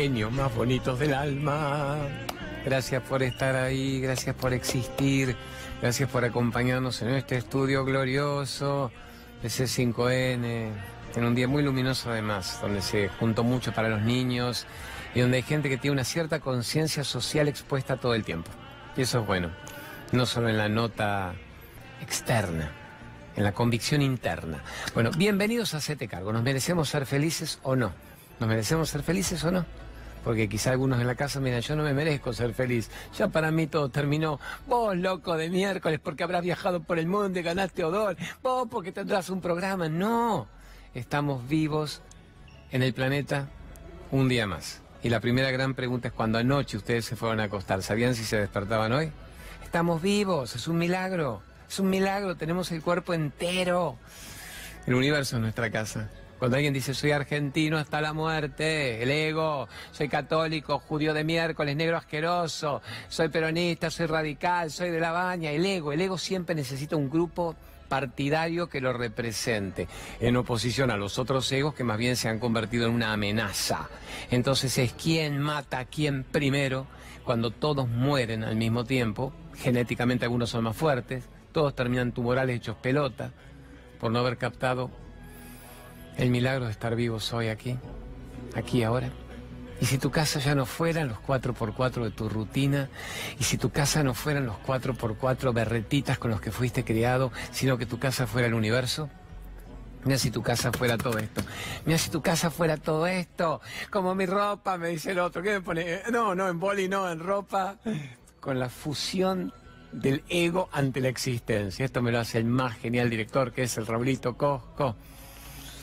genios más bonitos del alma. Gracias por estar ahí, gracias por existir, gracias por acompañarnos en este estudio glorioso de C5N, en un día muy luminoso además, donde se juntó mucho para los niños y donde hay gente que tiene una cierta conciencia social expuesta todo el tiempo. Y eso es bueno, no solo en la nota externa, en la convicción interna. Bueno, bienvenidos a Hacete Cargo. ¿Nos merecemos ser felices o no? ¿Nos merecemos ser felices o no? Porque quizá algunos en la casa miran, yo no me merezco ser feliz. Ya para mí todo terminó. Vos, loco de miércoles, porque habrás viajado por el mundo y ganaste odor. Vos, porque tendrás un programa. No. Estamos vivos en el planeta un día más. Y la primera gran pregunta es cuando anoche ustedes se fueron a acostar, ¿sabían si se despertaban hoy? Estamos vivos, es un milagro, es un milagro, tenemos el cuerpo entero. El universo es nuestra casa. Cuando alguien dice soy argentino hasta la muerte, el ego, soy católico, judío de miércoles, negro asqueroso, soy peronista, soy radical, soy de la baña, el ego, el ego siempre necesita un grupo partidario que lo represente, en oposición a los otros egos que más bien se han convertido en una amenaza. Entonces es quién mata a quién primero, cuando todos mueren al mismo tiempo, genéticamente algunos son más fuertes, todos terminan tumorales hechos pelota, por no haber captado el milagro de estar vivos hoy aquí, aquí ahora. Y si tu casa ya no fueran los 4x4 de tu rutina, y si tu casa no fueran los 4x4 berretitas con los que fuiste criado, sino que tu casa fuera el universo, Mira si tu casa fuera todo esto. Mira si tu casa fuera todo esto. Como mi ropa, me dice el otro. ¿Qué me pone? No, no, en boli no, en ropa. Con la fusión del ego ante la existencia. Esto me lo hace el más genial director que es el Raulito Cosco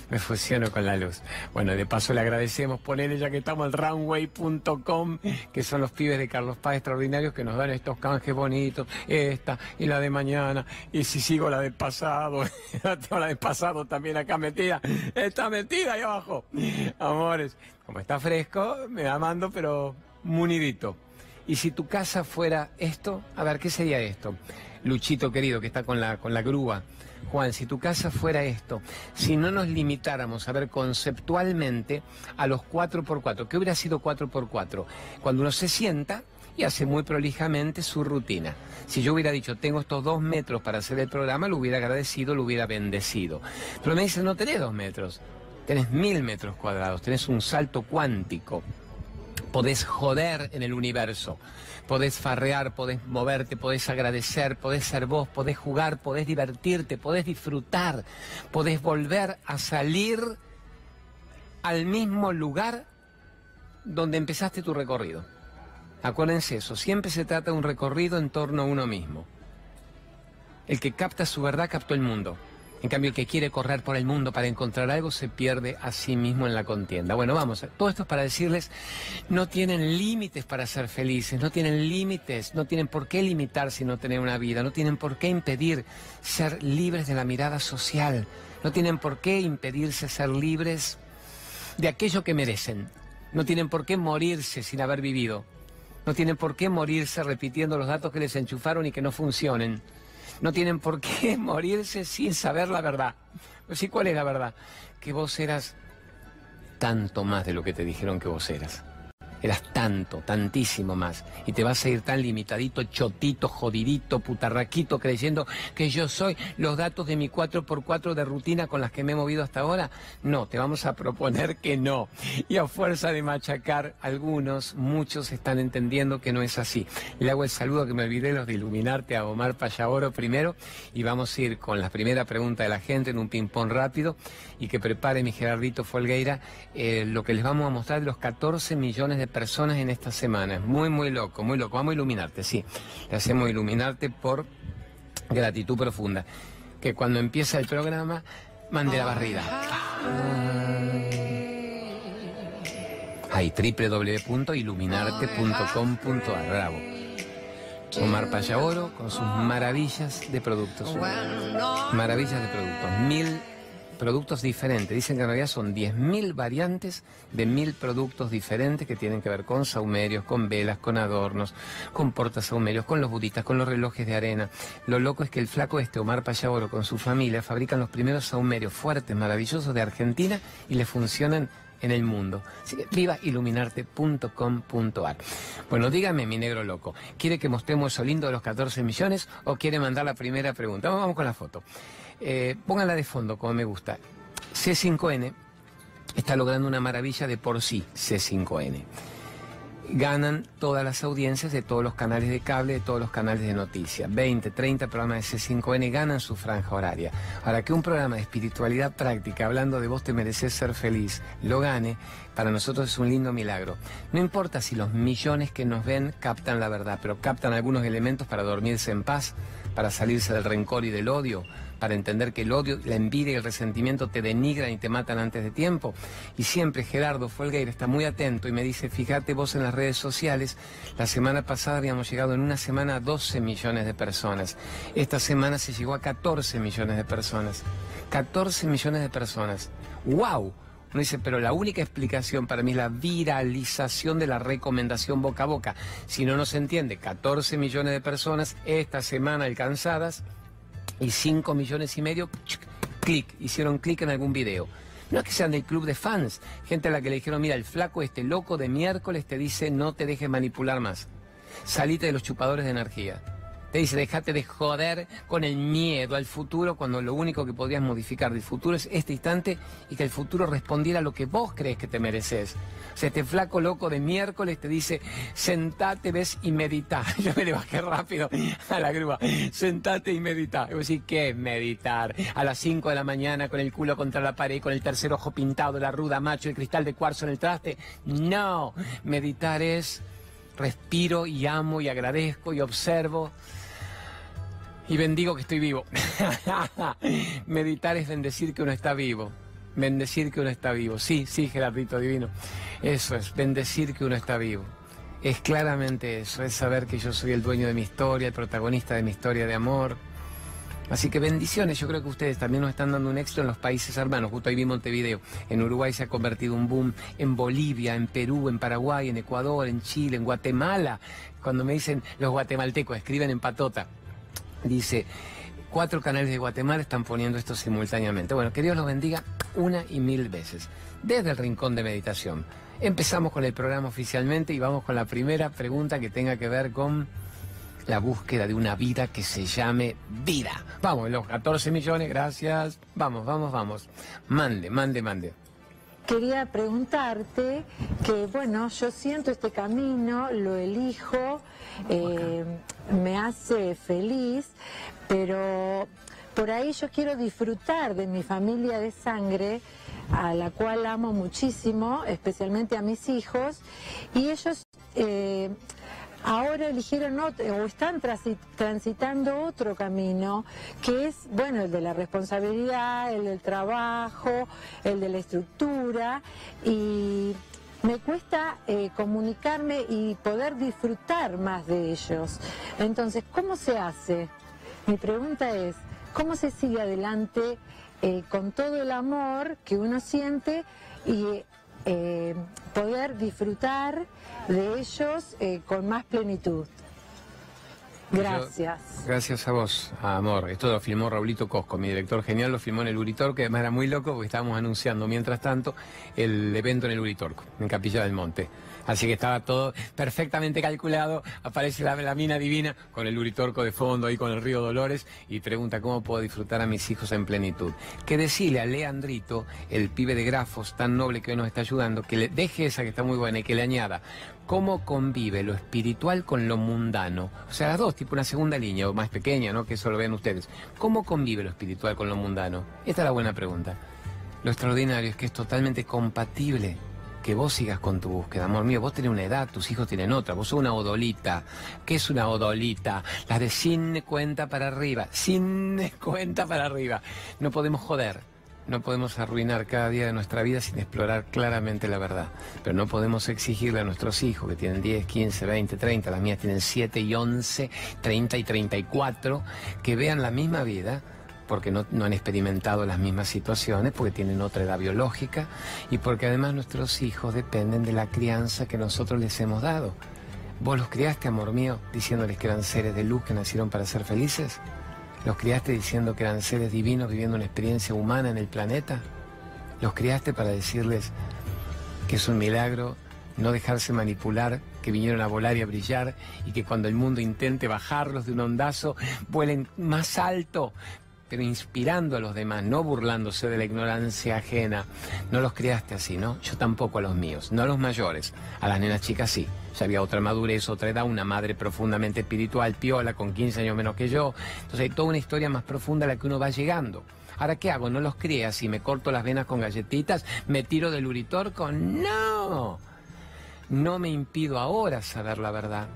me fusiono con la luz. Bueno, de paso le agradecemos ponerle ya que estamos al runway.com, que son los pibes de Carlos Paz extraordinarios que nos dan estos canjes bonitos, esta y la de mañana, y si sigo la del pasado, la del pasado también acá metida, está metida ahí abajo. Amores, como está fresco, me da mando, pero munidito. Y si tu casa fuera esto, a ver, ¿qué sería esto? Luchito querido, que está con la, con la grúa. Juan, si tu casa fuera esto, si no nos limitáramos a ver conceptualmente a los 4x4, ¿qué hubiera sido 4x4? Cuando uno se sienta y hace muy prolijamente su rutina. Si yo hubiera dicho, tengo estos dos metros para hacer el programa, lo hubiera agradecido, lo hubiera bendecido. Pero me dicen, no tenés dos metros, tenés mil metros cuadrados, tenés un salto cuántico. Podés joder en el universo podés farrear, podés moverte, podés agradecer, podés ser vos, podés jugar, podés divertirte, podés disfrutar, podés volver a salir al mismo lugar donde empezaste tu recorrido. Acuérdense eso, siempre se trata de un recorrido en torno a uno mismo. El que capta su verdad captó el mundo. En cambio, el que quiere correr por el mundo para encontrar algo se pierde a sí mismo en la contienda. Bueno, vamos, todo esto es para decirles, no tienen límites para ser felices, no tienen límites, no tienen por qué limitarse y no tener una vida, no tienen por qué impedir ser libres de la mirada social, no tienen por qué impedirse ser libres de aquello que merecen, no tienen por qué morirse sin haber vivido, no tienen por qué morirse repitiendo los datos que les enchufaron y que no funcionen no tienen por qué morirse sin saber la verdad. Pues sí, ¿cuál es la verdad? Que vos eras tanto más de lo que te dijeron que vos eras. Eras tanto, tantísimo más. Y te vas a ir tan limitadito, chotito, jodidito, putarraquito, creyendo que yo soy los datos de mi 4x4 de rutina con las que me he movido hasta ahora. No, te vamos a proponer que no. Y a fuerza de machacar, algunos, muchos están entendiendo que no es así. Le hago el saludo que me olvidé los de iluminarte a Omar Payaboro primero. Y vamos a ir con la primera pregunta de la gente en un ping-pong rápido. Y que prepare mi Gerardito Folgueira eh, lo que les vamos a mostrar de los 14 millones de personas en esta semana. Muy, muy loco, muy loco. Vamos a iluminarte, sí. Le hacemos iluminarte por gratitud profunda. Que cuando empieza el programa, mande la barrida. Hay www.iluminarte.com.ar. Bravo. Omar Payaboro con sus maravillas de productos. Maravillas de productos. Mil productos diferentes. Dicen que en realidad son 10.000 variantes de mil productos diferentes que tienen que ver con saumerios, con velas, con adornos, con portasaumerios, con los budistas, con los relojes de arena. Lo loco es que el flaco este, Omar Payaboro, con su familia, fabrican los primeros saumerios fuertes, maravillosos de Argentina y le funcionan en el mundo. Así que vivailuminarte.com.ar. Bueno, dígame, mi negro loco, ¿quiere que mostremos eso lindo de los 14 millones o quiere mandar la primera pregunta? Vamos, con la foto. Eh, de fondo, como me gusta. C5N está logrando una maravilla de por sí, C5N ganan todas las audiencias de todos los canales de cable, de todos los canales de noticias. 20, 30 programas de C5N ganan su franja horaria. Ahora que un programa de espiritualidad práctica, hablando de vos te mereces ser feliz, lo gane, para nosotros es un lindo milagro. No importa si los millones que nos ven captan la verdad, pero captan algunos elementos para dormirse en paz, para salirse del rencor y del odio para entender que el odio, la envidia y el resentimiento te denigran y te matan antes de tiempo. Y siempre Gerardo Folgueira está muy atento y me dice, fíjate vos en las redes sociales, la semana pasada habíamos llegado en una semana a 12 millones de personas. Esta semana se llegó a 14 millones de personas. 14 millones de personas. ¡Wow! Uno dice, pero la única explicación para mí es la viralización de la recomendación boca a boca. Si no nos entiende, 14 millones de personas esta semana alcanzadas y 5 millones y medio, clic, hicieron clic en algún video. No es que sean del club de fans, gente a la que le dijeron, mira, el flaco este loco de miércoles te dice no te dejes manipular más. Salite de los chupadores de energía. Te dice, déjate de joder con el miedo al futuro cuando lo único que podrías modificar del futuro es este instante y que el futuro respondiera a lo que vos crees que te mereces. O sea, este flaco loco de miércoles te dice, sentate, ves y medita. Yo me le bajé rápido a la grúa. Sentate y medita. Y vos decís, ¿qué es meditar? A las 5 de la mañana con el culo contra la pared, con el tercer ojo pintado, la ruda macho, el cristal de cuarzo en el traste. No, meditar es respiro y amo y agradezco y observo y bendigo que estoy vivo. Meditar es bendecir que uno está vivo. Bendecir que uno está vivo. Sí, sí, Gerardito Divino. Eso es, bendecir que uno está vivo. Es claramente eso, es saber que yo soy el dueño de mi historia, el protagonista de mi historia de amor. Así que bendiciones, yo creo que ustedes también nos están dando un éxito en los países hermanos. Justo ahí vi Montevideo. En Uruguay se ha convertido un boom, en Bolivia, en Perú, en Paraguay, en Ecuador, en Chile, en Guatemala. Cuando me dicen los guatemaltecos, escriben en patota. Dice, cuatro canales de Guatemala están poniendo esto simultáneamente. Bueno, que Dios los bendiga una y mil veces. Desde el Rincón de Meditación. Empezamos con el programa oficialmente y vamos con la primera pregunta que tenga que ver con la búsqueda de una vida que se llame vida. Vamos, los 14 millones, gracias. Vamos, vamos, vamos. Mande, mande, mande quería preguntarte que, bueno, yo siento este camino, lo elijo, eh, me hace feliz, pero por ahí yo quiero disfrutar de mi familia de sangre, a la cual amo muchísimo, especialmente a mis hijos, y ellos... Eh, ahora eligieron otro, o están transitando otro camino, que es, bueno, el de la responsabilidad, el del trabajo, el de la estructura, y me cuesta eh, comunicarme y poder disfrutar más de ellos. Entonces, ¿cómo se hace? Mi pregunta es, ¿cómo se sigue adelante eh, con todo el amor que uno siente y eh, poder disfrutar de ellos eh, con más plenitud. Gracias. gracias a vos, amor. Esto lo filmó Raulito Cosco, mi director genial, lo filmó en el Uritorco, que además era muy loco porque estábamos anunciando mientras tanto el evento en el Uritorco, en Capilla del Monte. Así que estaba todo perfectamente calculado. Aparece la, mina divina con el Uritorco de fondo ahí con el río Dolores y pregunta cómo puedo disfrutar a mis hijos en plenitud. Que decirle a Leandrito, el pibe de grafos tan noble que hoy nos está ayudando, que le deje esa que está muy buena y que le añada cómo convive lo espiritual con lo mundano. O sea, las dos, tipo una segunda línea o más pequeña, ¿no? Que eso lo ven ustedes. ¿Cómo convive lo espiritual con lo mundano? Esta es la buena pregunta. Lo extraordinario es que es totalmente compatible que vos sigas con tu búsqueda. Amor mío, vos tenés una edad, tus hijos tienen otra, vos sos una odolita. ¿Qué es una odolita? Las de sin cuenta para arriba, sin cuenta para arriba. No podemos joder. No podemos arruinar cada día de nuestra vida sin explorar claramente la verdad. Pero no podemos exigirle a nuestros hijos, que tienen 10, 15, 20, 30, las mías tienen 7 y 11, 30 y 34, que vean la misma vida porque no, han experimentado las mismas situaciones, porque tienen otra edad biológica y porque además nuestros hijos dependen de la crianza que nosotros les hemos dado. ¿Vos los criaste, amor mío, diciéndoles que eran seres de luz que nacieron para ser felices? ¿Los criaste diciendo que eran seres divinos viviendo una experiencia humana en el planeta? ¿Los criaste para decirles que es un milagro no dejarse manipular, que vinieron a volar y a brillar y que cuando el mundo intente bajarlos de un ondazo, vuelen más alto, pero inspirando a los demás, no burlándose de la ignorancia ajena. No los criaste así, ¿no? Yo tampoco a los míos, no a los mayores, a las nenas chicas sí. Ya había otra madurez, otra edad, una madre profundamente espiritual, piola, con 15 años menos que yo. Entonces hay toda una historia más profunda a la que uno va llegando. Ahora, ¿qué hago? ¿No los crías así? ¿Me corto las venas con galletitas? ¿Me tiro del uritorco? ¡No! No me impido ahora saber la verdad,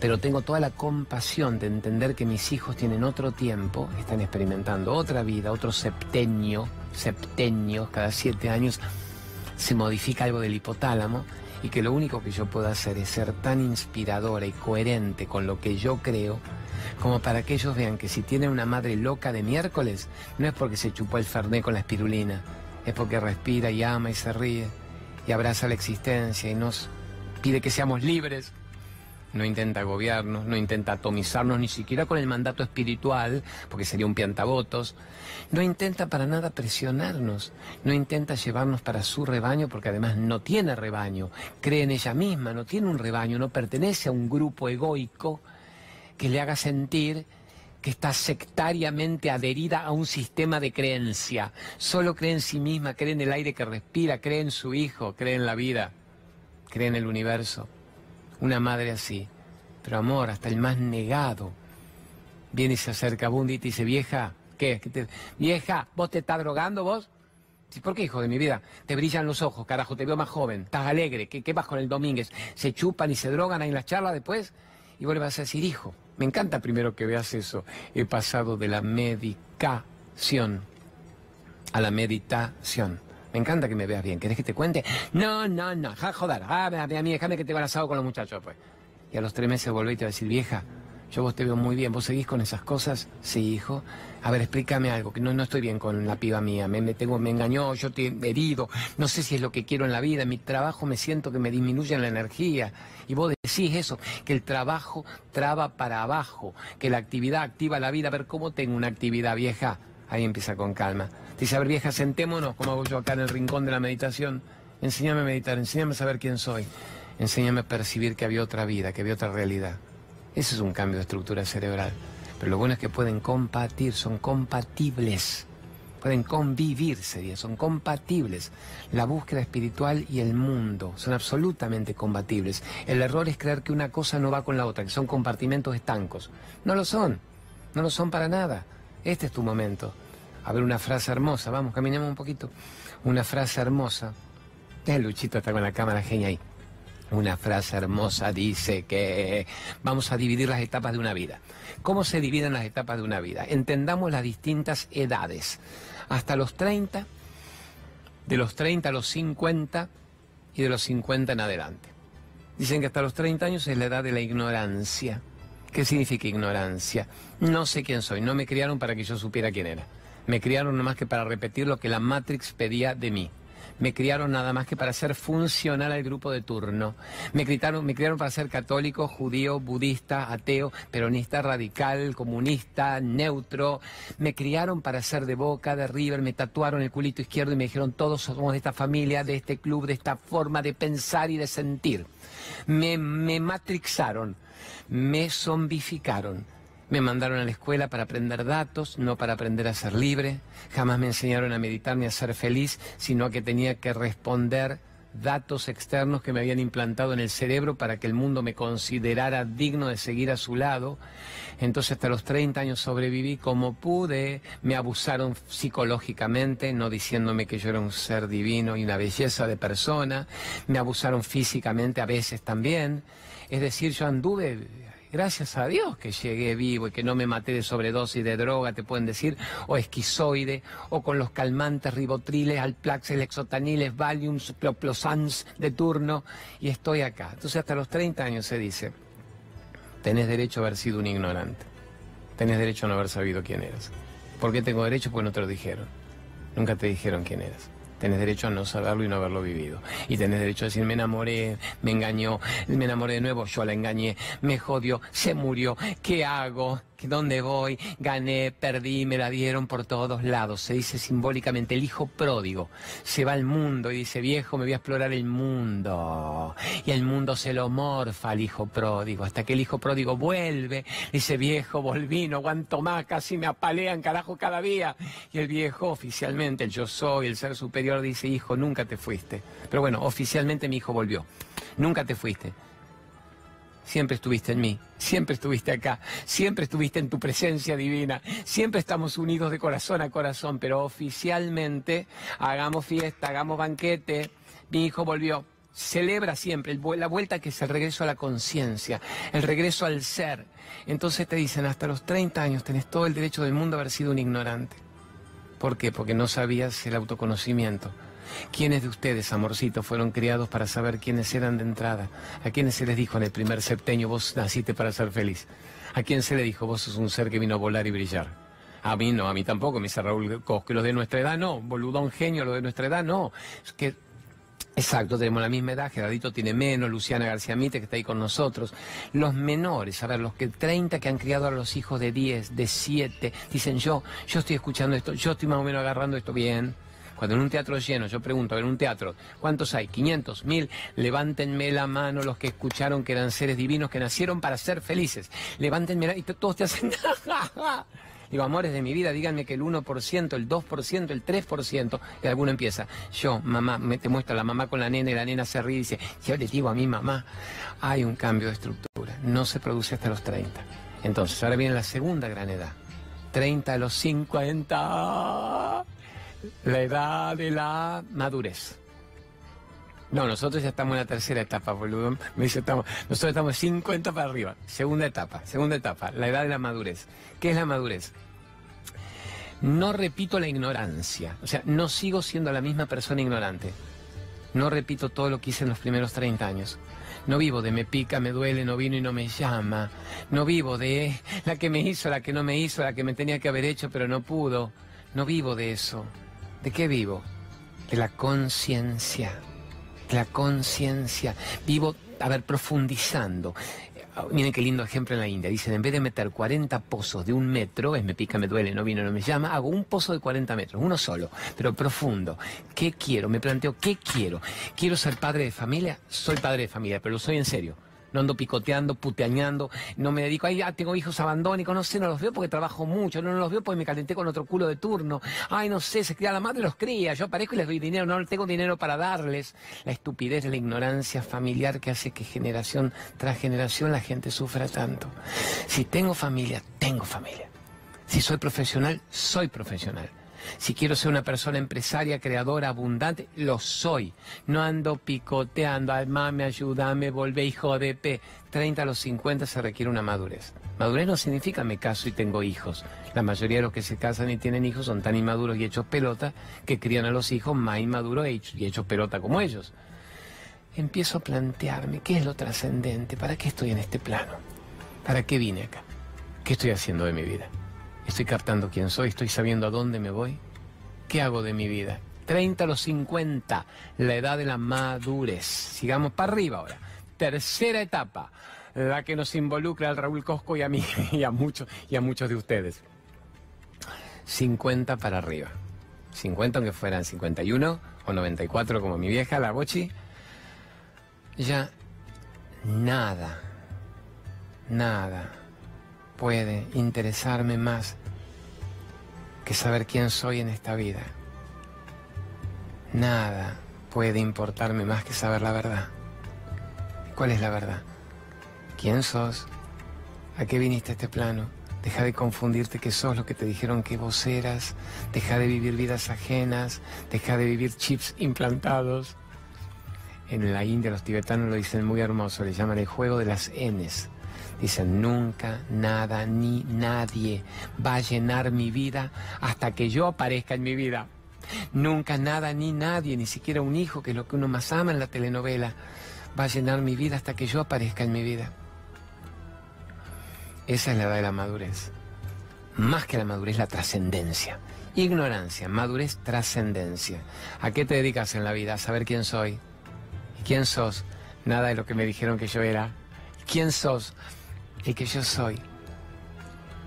pero tengo toda la compasión de entender que mis hijos tienen otro tiempo, están experimentando otra vida, otro septenio, septenio, cada siete años se modifica algo del hipotálamo y que lo único que yo puedo hacer es ser tan inspiradora y coherente con lo que yo creo como para que ellos vean que si tienen una madre loca de miércoles, no es porque se chupó el ferné con la espirulina, es porque respira y ama y se ríe y abraza la existencia y nos pide que seamos libres. No intenta agobiarnos, no intenta atomizarnos ni siquiera con el mandato espiritual, porque sería un piantabotos. No intenta para nada presionarnos, no intenta llevarnos para su rebaño, porque además no tiene rebaño, cree en ella misma, no tiene un rebaño, no pertenece a un grupo egoico que le haga sentir que está sectariamente adherida a un sistema de creencia. Solo cree en sí misma, cree en el aire que respira, cree en su hijo, cree en la vida, cree en el universo. Una madre así. Pero amor, hasta el más negado viene y se acerca a Bundy y dice, vieja, ¿qué? Vieja, ¿vos te estás drogando vos? ¿Por qué, hijo de mi vida? Te brillan los ojos, carajo, te veo más joven, estás alegre, ¿qué, qué vas con el Domínguez? ¿Se chupan y se drogan ahí en las charlas después? Y vuelvas a decir, hijo, me encanta primero que veas eso. He pasado de la medicación a la meditación. Me encanta que me veas bien. ¿Querés que te cuente? No, no, no. Ja, joder. Ah, a mí, déjame que te va asado con los muchachos, pues. Y a los tres meses volví y te va a decir, vieja, yo vos te veo muy bien. ¿Vos seguís con esas cosas? Sí, hijo. A ver, explícame algo, que no, no estoy bien con la piba mía. Me, me, tengo, me engañó, yo te he herido. No sé si es lo que quiero en la vida. Mi trabajo me siento que me disminuye la energía. Y vos decís eso, que el trabajo traba para abajo, que la actividad activa la vida. A ver, ¿cómo tengo una actividad vieja? Ahí empieza con calma. Dice, a ver, vieja, sentémonos, como hago yo acá en el rincón de la meditación. Enséñame a meditar, enséñame a saber quién soy. Enséñame a percibir que había otra vida, que había otra realidad. Ese es un cambio de estructura cerebral. Pero lo bueno es que pueden compartir, son compatibles pueden convivir, sería, son compatibles. La búsqueda espiritual y el mundo son absolutamente compatibles. El error es creer que una cosa no va con la otra, que son compartimentos estancos. No lo son, no lo son para nada. Este es tu momento. A ver una frase hermosa, vamos, caminemos un poquito. Una frase hermosa. El Luchito está con la cámara genia ahí. Una frase hermosa dice que vamos a dividir las etapas de una vida. ¿Cómo se dividen las etapas de una vida? Entendamos las distintas edades hasta los 30, de los 30 a los 50 y de los 50 en adelante. Dicen que hasta los 30 años es la edad de la ignorancia. ¿Qué significa ignorancia? No sé quién soy, no me criaron para que yo supiera quién era. Me criaron nomás que para repetir lo que la Matrix pedía de mí me criaron nada más que para ser funcional al grupo de turno. Me, criaron, me criaron para ser católico, judío, budista, ateo, peronista, radical, comunista, neutro. Me criaron para ser de Boca, de River, me tatuaron el culito izquierdo y me dijeron todos somos de esta familia, de este club, de esta forma de pensar y de sentir. Me, me matrixaron, me zombificaron me mandaron a la escuela para aprender datos, no para aprender a ser libre. Jamás me enseñaron a meditar ni a ser feliz, sino a que tenía que responder datos externos que me habían implantado en el cerebro para que el mundo me considerara digno de seguir a su lado. Entonces hasta los 30 años sobreviví como pude, me abusaron psicológicamente, no diciéndome que yo era un ser divino y una belleza de persona, me abusaron físicamente a veces también. Es decir, yo anduve Gracias a Dios que llegué vivo y que no me maté de sobredosis de droga, te pueden decir, o esquizoide, o con los calmantes ribotriles, alplaxes, lexotaniles, valiums, cloplosans de turno, y estoy acá. Entonces hasta los 30 años se dice, tenés derecho a haber sido un ignorante, tenés derecho a no haber sabido quién eras. ¿Por qué tengo derecho? Porque no te lo dijeron. Nunca te dijeron quién eras. Tenés derecho a no saberlo y no haberlo vivido. Y tenés derecho a decir, me enamoré, me engañó, me enamoré de nuevo, yo la engañé, me jodió, se murió, ¿qué hago? Que dónde voy, gané, perdí, me la dieron por todos lados. Se dice simbólicamente, el hijo pródigo se va al mundo y dice, viejo, me voy a explorar el mundo. Y el mundo se lo morfa al hijo pródigo, hasta que el hijo pródigo vuelve, dice, viejo, volví, no aguanto más, casi me apalean, carajo, cada día. Y el viejo, oficialmente, el yo soy, el ser superior, dice, hijo, nunca te fuiste. Pero bueno, oficialmente mi hijo volvió. Nunca te fuiste siempre estuviste en mí, siempre estuviste acá, siempre estuviste en tu presencia divina, siempre estamos unidos de corazón a corazón, pero oficialmente hagamos fiesta, hagamos banquete, mi hijo volvió. Celebra siempre la vuelta que es el regreso a la conciencia, el regreso al ser. Entonces te dicen, hasta los 30 años tenés todo el derecho del mundo a haber sido un ignorante. ¿Por qué? Porque no sabías el autoconocimiento. ¿Quiénes de ustedes, amorcitos, fueron criados para saber quiénes eran de entrada? ¿A quiénes se les dijo en el primer septenio, vos naciste para ser feliz? ¿A quién se le dijo, vos sos un ser que vino a volar y brillar? A mí no, a mí tampoco, me dice Raúl Cosque. Los de nuestra edad no, boludón genio, los de nuestra edad no. Es que Exacto, tenemos la misma edad, Gerardito tiene menos, Luciana García Mite que está ahí con nosotros. Los menores, a ver, los que 30 que han criado a los hijos de 10, de 7, dicen yo, yo estoy escuchando esto, yo estoy más o menos agarrando esto bien. Cuando en un teatro lleno, yo pregunto, en un teatro, ¿cuántos hay? ¿500? ¿1000? Levántenme la mano los que escucharon que eran seres divinos que nacieron para ser felices. Levántenme la... Y todos te hacen... Digo, amores de mi vida, díganme que el 1%, el 2%, el 3%, y alguno empieza. Yo, mamá, me te muestra la mamá con la nena y la nena se ríe y dice, yo le digo a mi mamá, hay un cambio de estructura, no se produce hasta los 30. Entonces, ahora viene la segunda gran edad. 30 a los 50 la edad de la madurez. No, nosotros ya estamos en la tercera etapa, boludo. Me dice, estamos, nosotros estamos 50 para arriba. Segunda etapa, segunda etapa, la edad de la madurez. ¿Qué es la madurez? No repito la ignorancia. O sea, no sigo siendo la misma persona ignorante. No repito todo lo que hice en los primeros 30 años. No vivo de me pica, me duele, no vino y no me llama. No vivo de la que me hizo, la que no me hizo, la que me tenía que haber hecho pero no pudo. No vivo de eso. ¿De qué vivo? De la conciencia. De la conciencia. Vivo, a ver, profundizando. Miren qué lindo ejemplo en la India. Dicen, en vez de meter 40 pozos de un metro, es me pica, me duele, no vino, no me llama, hago un pozo de 40 metros, uno solo, pero profundo. ¿Qué quiero? Me planteo, ¿qué quiero? ¿Quiero ser padre de familia? Soy padre de familia, pero lo soy en serio no ando picoteando, puteañando, no me dedico, ay, ya tengo hijos abandónicos, no sé, no los veo porque trabajo mucho, no, los veo porque me calenté con otro culo de turno, ay, no sé, se cría la madre, los cría, yo aparezco y les doy dinero, no tengo dinero para darles. La estupidez, la ignorancia familiar que hace que generación tras generación la gente sufra tanto. Si tengo familia, tengo familia. Si soy profesional, soy profesional. Si quiero ser una persona empresaria, creadora, abundante, lo soy. No ando picoteando, me ayúdame, volvé, hijo de P. 30 a los 50 se requiere una madurez. Madurez no significa me caso y tengo hijos. La mayoría de los que se casan y tienen hijos son tan inmaduros y hechos pelota que crían a los hijos más inmaduros y hechos pelota como ellos. Empiezo a plantearme qué es lo trascendente, para qué estoy en este plano, para qué vine acá, qué estoy haciendo de mi vida. Estoy captando quién soy, estoy sabiendo a dónde me voy. ¿Qué hago de mi vida? 30 a los 50, la edad de la madurez. Sigamos para arriba ahora. Tercera etapa, la que nos involucra al Raúl Cosco y a mí y a muchos y a muchos de ustedes. 50 para arriba. 50 aunque fueran 51 o 94 como mi vieja, la Bochi. Ya nada, nada puede interesarme más que saber quién soy en esta vida. Nada puede importarme más que saber la verdad. ¿Cuál es la verdad? ¿Quién sos? ¿A qué viniste a este plano? Deja de confundirte que sos lo que te dijeron que vos eras. Deja de vivir vidas ajenas. Deja de vivir chips implantados. En la India los tibetanos lo dicen muy hermoso, le llaman el juego de las Ns. Dicen, nunca, nada, ni nadie va a llenar mi vida hasta que yo aparezca en mi vida. Nunca, nada, ni nadie, ni siquiera un hijo, que es lo que uno más ama en la telenovela, va a llenar mi vida hasta que yo aparezca en mi vida. Esa es la edad de la madurez. Más que la madurez, la trascendencia. Ignorancia, madurez, trascendencia. ¿A qué te dedicas en la vida? A saber quién soy. ¿Y quién sos? Nada de lo que me dijeron que yo era. ¿Quién sos? El que yo soy.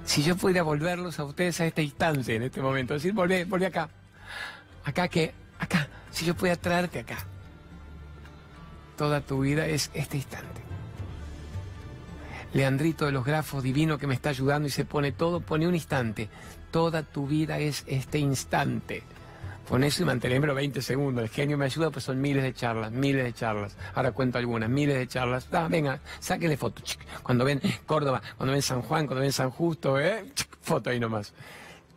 Si yo pudiera volverlos a ustedes a este instante, en este momento, decir, volvé, volvé acá. Acá que, acá. Si yo pudiera traerte acá. Toda tu vida es este instante. Leandrito de los grafos divino que me está ayudando y se pone todo, pone un instante. Toda tu vida es este instante. Con eso y mantenerlo 20 segundos. El genio me ayuda, pues son miles de charlas, miles de charlas. Ahora cuento algunas, miles de charlas. Ah, venga, sáquenle fotos. Cuando ven Córdoba, cuando ven San Juan, cuando ven San Justo, ¿eh? foto ahí nomás.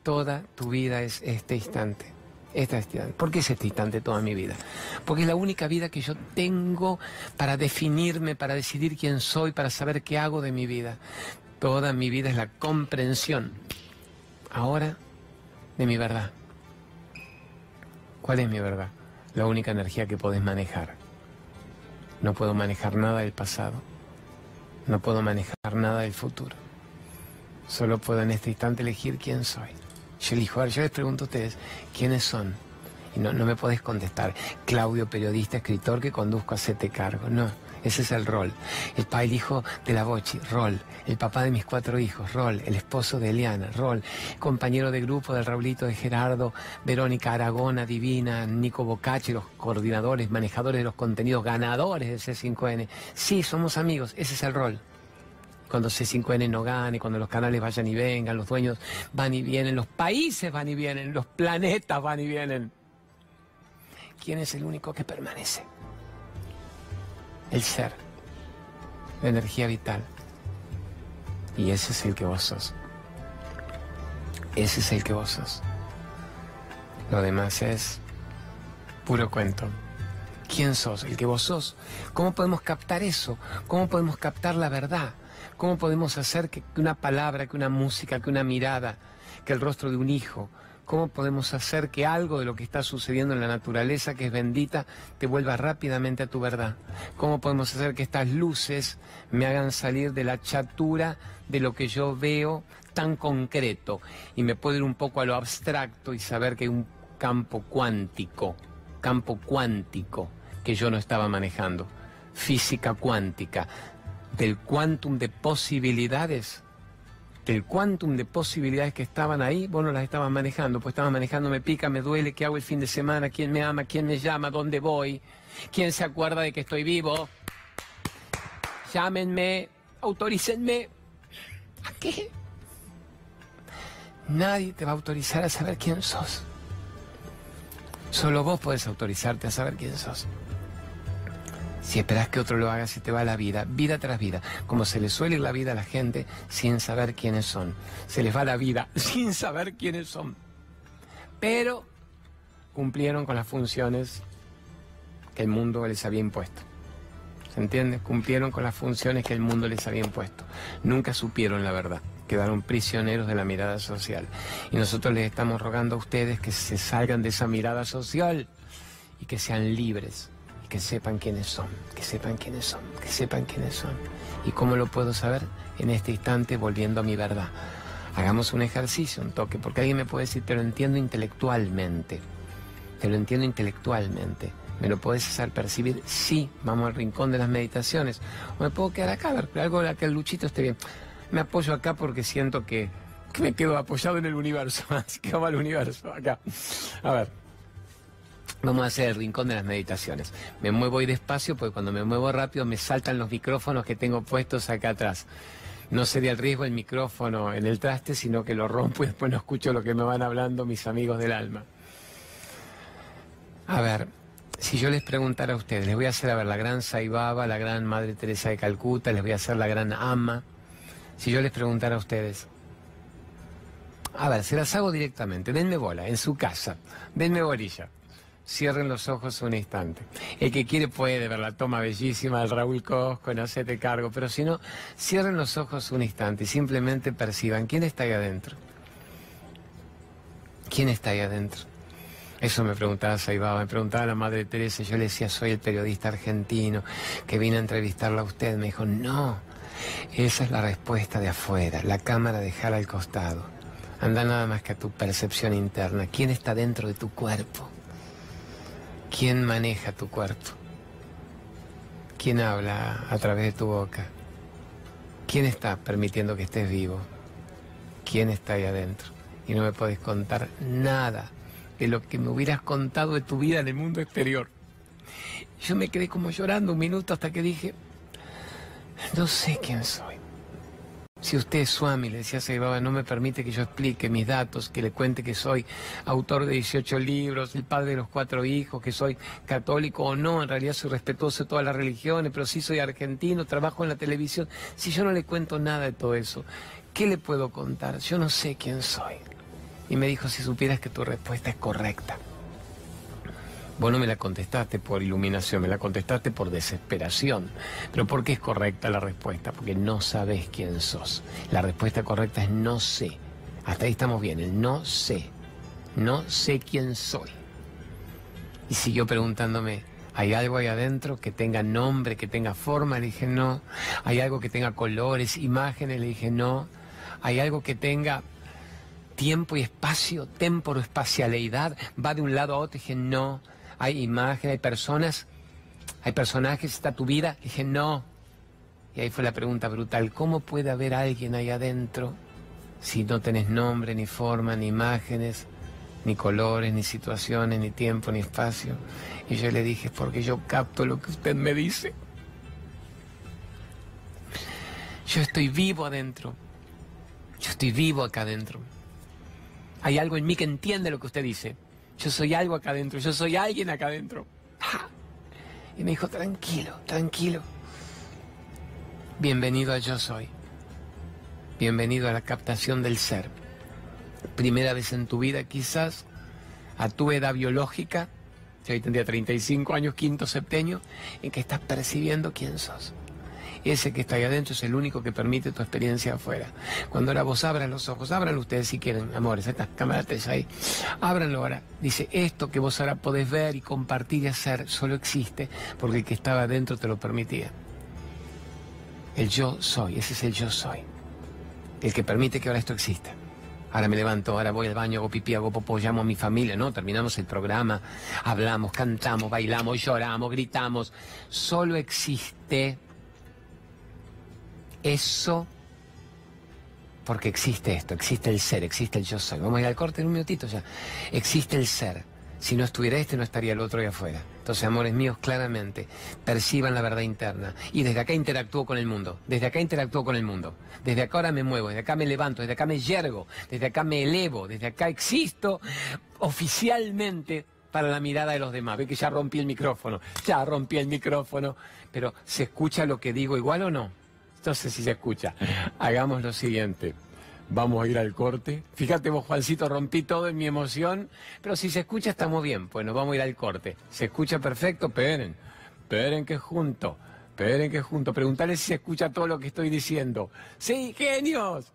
Toda tu vida es este instante. Este instante. ¿Por qué es este instante toda mi vida? Porque es la única vida que yo tengo para definirme, para decidir quién soy, para saber qué hago de mi vida. Toda mi vida es la comprensión, ahora, de mi verdad. ¿Cuál es mi verdad? La única energía que podés manejar. No puedo manejar nada del pasado. No puedo manejar nada del futuro. Solo puedo en este instante elegir quién soy. Yo elijo, a ver, yo les pregunto a ustedes, ¿quiénes son? Y no, no me podés contestar, Claudio, periodista, escritor que conduzco a Sete Cargo. No, ese es el rol. El padre, el hijo de la Bochi, rol. El papá de mis cuatro hijos, rol. El esposo de Eliana, rol. Compañero de grupo del Raulito de Gerardo, Verónica Aragona, Divina, Nico Bocacci, los coordinadores, manejadores de los contenidos, ganadores del C5N. Sí, somos amigos, ese es el rol cuando C5N no gane, cuando los canales vayan y vengan, los dueños van y vienen, los países van y vienen, los planetas van y vienen. ¿Quién es el único que permanece? El ser, la energía vital. Y ese es el que vos sos. Ese es el que vos sos. Lo demás es puro cuento. ¿Quién sos? El que vos sos. ¿Cómo podemos captar eso? ¿Cómo podemos captar la verdad? ¿Cómo podemos hacer que una palabra, que una música, que una mirada, que el rostro de un hijo, ¿Cómo podemos hacer que algo de lo que está sucediendo en la naturaleza, que es bendita, te vuelva rápidamente a tu verdad? ¿Cómo podemos hacer que estas luces me hagan salir de la chatura de lo que yo veo tan concreto y me puedo ir un poco a lo abstracto y saber que hay un campo cuántico, campo cuántico que yo no estaba manejando, física cuántica, del quantum de posibilidades el quantum de posibilidades que estaban ahí, vos no las estabas manejando, pues estabas manejando, me pica, me duele, qué hago el fin de semana, quién me ama, quién me llama, dónde voy, quién se acuerda de que estoy vivo. Llámenme, autorícenme. ¿A qué? Nadie te va a autorizar a saber quién sos. Solo vos podés autorizarte a saber quién sos. Si esperas que otro lo haga, se te va la vida, vida tras vida. Como se le suele ir la vida a la gente sin saber quiénes son. Se les va la vida sin saber quiénes son. Pero cumplieron con las funciones que el mundo les había impuesto. ¿Se entiende? Cumplieron con las funciones que el mundo les había impuesto. Nunca supieron la verdad. Quedaron prisioneros de la mirada social. Y nosotros les estamos rogando a ustedes que se salgan de esa mirada social y que sean libres que sepan quiénes son, que sepan quiénes son, que sepan quiénes son. ¿Y cómo lo puedo saber? En este instante volviendo a mi verdad. Hagamos un ejercicio, un toque, porque alguien me puede decir, te lo entiendo intelectualmente. Te lo entiendo intelectualmente. ¿Me lo puedes hacer percibir? Sí, vamos al rincón de las meditaciones. O me puedo quedar acá, a ver, algo que el luchito esté bien. Me apoyo acá porque siento que, que me quedo apoyado en el universo. Así que vamos al universo, acá. A ver. Vamos a hacer el rincón de las meditaciones. Me muevo y despacio porque cuando me muevo rápido me saltan los micrófonos que tengo puestos acá atrás. No sería el riesgo el micrófono en el traste, sino que lo rompo y después no escucho lo que me van hablando mis amigos del alma. A ver, si yo les preguntara a ustedes, les voy a hacer a ver la gran Saibaba, la gran Madre Teresa de Calcuta, les voy a hacer la gran Ama. Si yo les preguntara a ustedes, a ver, se las hago directamente, denme bola, en su casa, denme bolilla. Cierren los ojos un instante. El que quiere puede ver la toma bellísima del Raúl Cosco, no se te cargo, pero si no, cierren los ojos un instante y simplemente perciban quién está ahí adentro. ¿Quién está ahí adentro? Eso me preguntaba Saibaba, me preguntaba la Madre Teresa, yo le decía, soy el periodista argentino que vine a entrevistarla a usted. Me dijo, no, esa es la respuesta de afuera, la cámara dejar al costado. Anda nada más que a tu percepción interna. ¿Quién está dentro de tu cuerpo? ¿Quién maneja tu cuerpo? ¿Quién habla a través de tu boca? ¿Quién está permitiendo que estés vivo? quién está ahí adentro. Y no me podés contar nada de lo que me hubieras contado de tu vida en el mundo exterior. Yo me quedé como llorando un minuto hasta que dije, no sé quién soy. Si usted es Swami, le decía Baba, no me permite que yo explique mis datos, que le cuente que soy autor de 18 libros, el padre de los cuatro hijos, que soy católico o no, en realidad soy respetuoso de todas las religiones, pero sí soy argentino, trabajo en la televisión. Si yo no le cuento nada de todo eso, ¿qué le puedo contar? Yo no sé quién soy. Y me dijo, si supieras que tu respuesta es correcta. Vos no me la contestaste por iluminación, me la contestaste por desesperación. Pero ¿por qué es correcta la respuesta? Porque no sabes quién sos. La respuesta correcta es no sé. Hasta ahí estamos bien, el no sé. No sé quién soy. Y siguió preguntándome, ¿hay algo ahí adentro que tenga nombre, que tenga forma? Le dije, no. ¿Hay algo que tenga colores, imágenes? Le dije, no. ¿Hay algo que tenga tiempo y espacio, temporo, espacialidad? ¿Va de un lado a otro? Dije, no hay imágenes, hay personas, hay personajes, está tu vida. dije, no. Y ahí fue la pregunta brutal, ¿cómo puede haber alguien ahí adentro si no tenés nombre, ni forma, ni imágenes, ni colores, ni situaciones, ni tiempo, ni espacio? Y yo le dije, porque yo capto lo que usted me dice. Yo estoy vivo adentro. Yo estoy vivo acá adentro. Hay algo en mí que entiende lo que usted dice. Yo soy algo acá adentro, yo soy alguien acá adentro. Y me dijo, tranquilo, tranquilo. Bienvenido a Yo Soy. Bienvenido a la captación del ser. Primera vez en tu vida quizás, a tu edad biológica, yo hoy tendría 35 años, quinto septenio, en que estás percibiendo quién sos ese que está ahí adentro es el único que permite tu experiencia afuera. Cuando ahora vos abran los ojos, ábranlo ustedes si quieren, amores, estas cámaras ahí, ábranlo ahora. Dice, esto que vos ahora podés ver y compartir y hacer solo existe porque el que estaba adentro te lo permitía. El yo soy, ese es el yo soy. El que permite que ahora esto exista. Ahora me levanto, ahora voy al baño, hago pipí, hago popó, llamo a mi familia, ¿no? Terminamos el programa, hablamos, cantamos, bailamos, lloramos, gritamos. Solo existe eso, porque existe esto, existe el ser, existe el yo soy. Vamos a ir al corte en un minutito ya. Existe el ser. Si no estuviera este, no estaría el otro ahí afuera. Entonces, amores míos, claramente, perciban la verdad interna. Y desde acá interactúo con el mundo. Desde acá interactúo con el mundo. Desde acá ahora me muevo, desde acá me levanto, desde acá me yergo, desde acá me elevo, desde acá existo oficialmente para la mirada de los demás. Ve que ya rompí el micrófono, ya rompí el micrófono. Pero, ¿se escucha lo que digo igual o no? No sé si se escucha. Hagamos lo siguiente. Vamos a ir al corte. Fíjate vos, Juancito, rompí todo en mi emoción, pero si se escucha estamos bien. Pues nos vamos a ir al corte. ¿Se escucha perfecto? Esperen. Esperen que junto. Esperen que junto. Preguntarle si se escucha todo lo que estoy diciendo. ¡Sí, genios!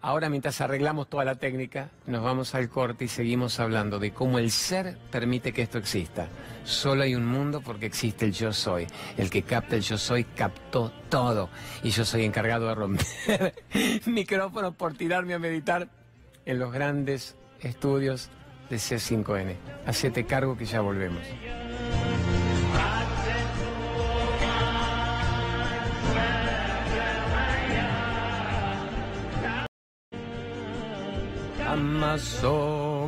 Ahora, mientras arreglamos toda la técnica, nos vamos al corte y seguimos hablando de cómo el ser permite que esto exista. Solo hay un mundo porque existe el yo soy. El que capta el yo soy captó todo. Y yo soy encargado de romper micrófonos por tirarme a meditar en los grandes estudios de C5N. Hacete cargo que ya volvemos. Amazoma,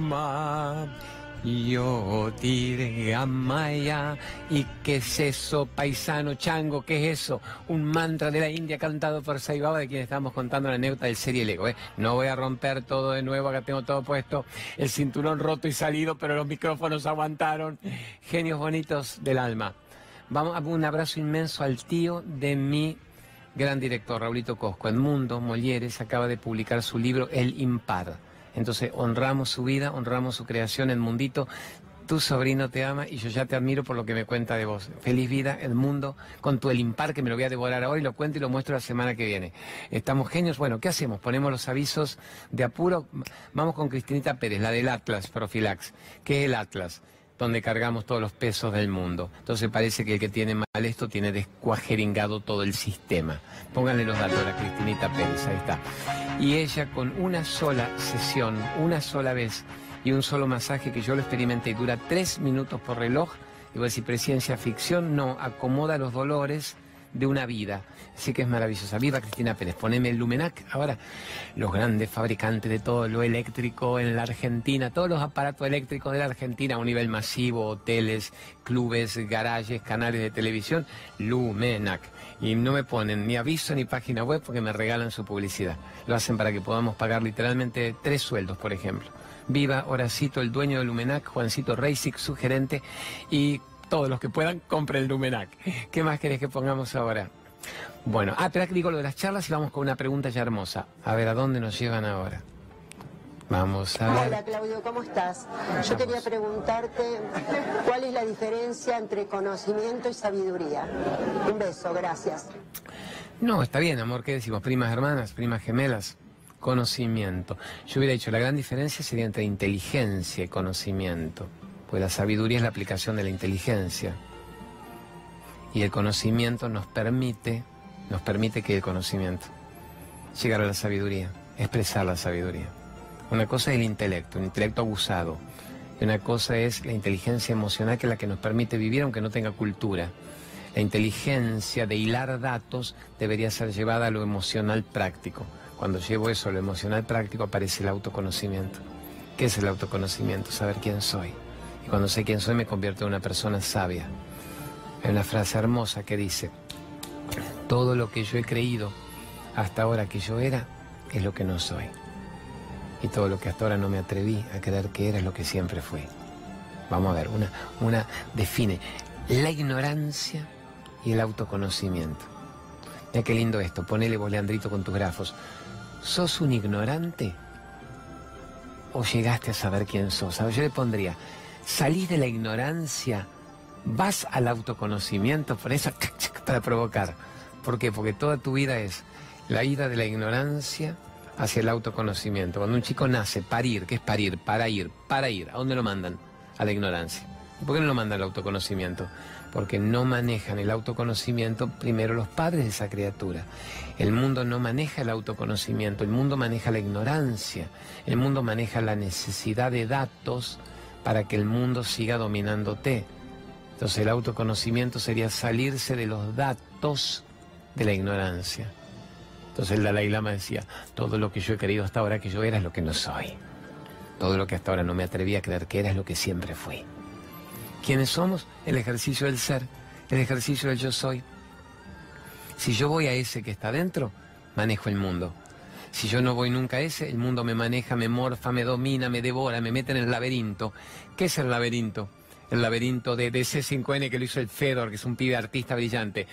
yo diré Amaya. ¿Y qué es eso, paisano chango? ¿Qué es eso? Un mantra de la India cantado por Saibaba, de quien estamos contando la anécdota del serie Lego. ¿eh? No voy a romper todo de nuevo, acá tengo todo puesto. El cinturón roto y salido, pero los micrófonos aguantaron. Genios bonitos del alma. Vamos a un abrazo inmenso al tío de mi gran director, Raulito Cosco. Mundo Molieres acaba de publicar su libro El Impar entonces honramos su vida, honramos su creación, el mundito. Tu sobrino te ama y yo ya te admiro por lo que me cuenta de vos. Feliz vida, el mundo, con tu el impar que me lo voy a devorar hoy, lo cuento y lo muestro la semana que viene. Estamos genios. Bueno, ¿qué hacemos? Ponemos los avisos de apuro. Vamos con Cristinita Pérez, la del Atlas Profilax. ¿Qué es el Atlas? Donde cargamos todos los pesos del mundo. Entonces parece que el que tiene mal esto tiene descuajeringado todo el sistema. Pónganle los datos a la Cristinita Pérez, ahí está. Y ella con una sola sesión, una sola vez y un solo masaje que yo lo experimenté, dura tres minutos por reloj, y voy a decir, presencia ficción, no, acomoda los dolores de una vida. Así que es maravillosa. Viva Cristina Pérez. Poneme el Lumenac. Ahora, los grandes fabricantes de todo lo eléctrico en la Argentina, todos los aparatos eléctricos de la Argentina a un nivel masivo, hoteles, clubes, garajes, canales de televisión, Lumenac. Y no me ponen ni aviso ni página web porque me regalan su publicidad. Lo hacen para que podamos pagar literalmente tres sueldos, por ejemplo. Viva Horacito, el dueño de Lumenac, Juancito Reisic, su gerente, y todos los que puedan, compren el Lumenac. ¿Qué más querés que pongamos ahora? Bueno, ah, espera que digo lo de las charlas y vamos con una pregunta ya hermosa. A ver, ¿a dónde nos llevan ahora? Vamos a ver. Hola Claudio, ¿cómo estás? Yo quería preguntarte cuál es la diferencia entre conocimiento y sabiduría. Un beso, gracias. No, está bien, amor, ¿qué decimos? Primas hermanas, primas gemelas, conocimiento. Yo hubiera dicho, la gran diferencia sería entre inteligencia y conocimiento, pues la sabiduría es la aplicación de la inteligencia. Y el conocimiento nos permite, nos permite que el conocimiento, llegar a la sabiduría, expresar la sabiduría. Una cosa es el intelecto, un intelecto abusado. Y una cosa es la inteligencia emocional que es la que nos permite vivir aunque no tenga cultura. La inteligencia de hilar datos debería ser llevada a lo emocional práctico. Cuando llevo eso a lo emocional práctico aparece el autoconocimiento. ¿Qué es el autoconocimiento? Saber quién soy. Cuando sé quién soy me convierto en una persona sabia. Hay una frase hermosa que dice, todo lo que yo he creído hasta ahora que yo era es lo que no soy y todo lo que hasta ahora no me atreví a creer que era es lo que siempre fui. Vamos a ver, una, una define la ignorancia y el autoconocimiento. Mira qué lindo esto, ponele vos, con tus grafos. ¿Sos un ignorante? ¿O llegaste a saber quién sos? Yo le pondría, salís de la ignorancia, vas al autoconocimiento, por eso, para provocar. ¿Por qué? Porque toda tu vida es la ida de la ignorancia hacia el autoconocimiento. Cuando un chico nace, parir, ¿qué es parir? Para ir, para ir. ¿A dónde lo mandan? A la ignorancia. ¿Por qué no lo mandan al autoconocimiento? Porque no manejan el autoconocimiento primero los padres de esa criatura. El mundo no maneja el autoconocimiento, el mundo maneja la ignorancia, el mundo maneja la necesidad de datos para que el mundo siga dominándote. Entonces el autoconocimiento sería salirse de los datos de la ignorancia. Entonces el Dalai Lama decía, todo lo que yo he querido hasta ahora que yo era es lo que no soy. Todo lo que hasta ahora no me atreví a creer que era es lo que siempre fui. ¿Quiénes somos? El ejercicio del ser, el ejercicio del yo soy. Si yo voy a ese que está dentro, manejo el mundo. Si yo no voy nunca a ese, el mundo me maneja, me morfa, me domina, me devora, me mete en el laberinto. ¿Qué es el laberinto? El laberinto de, de C5N que lo hizo el Fedor, que es un pibe artista brillante.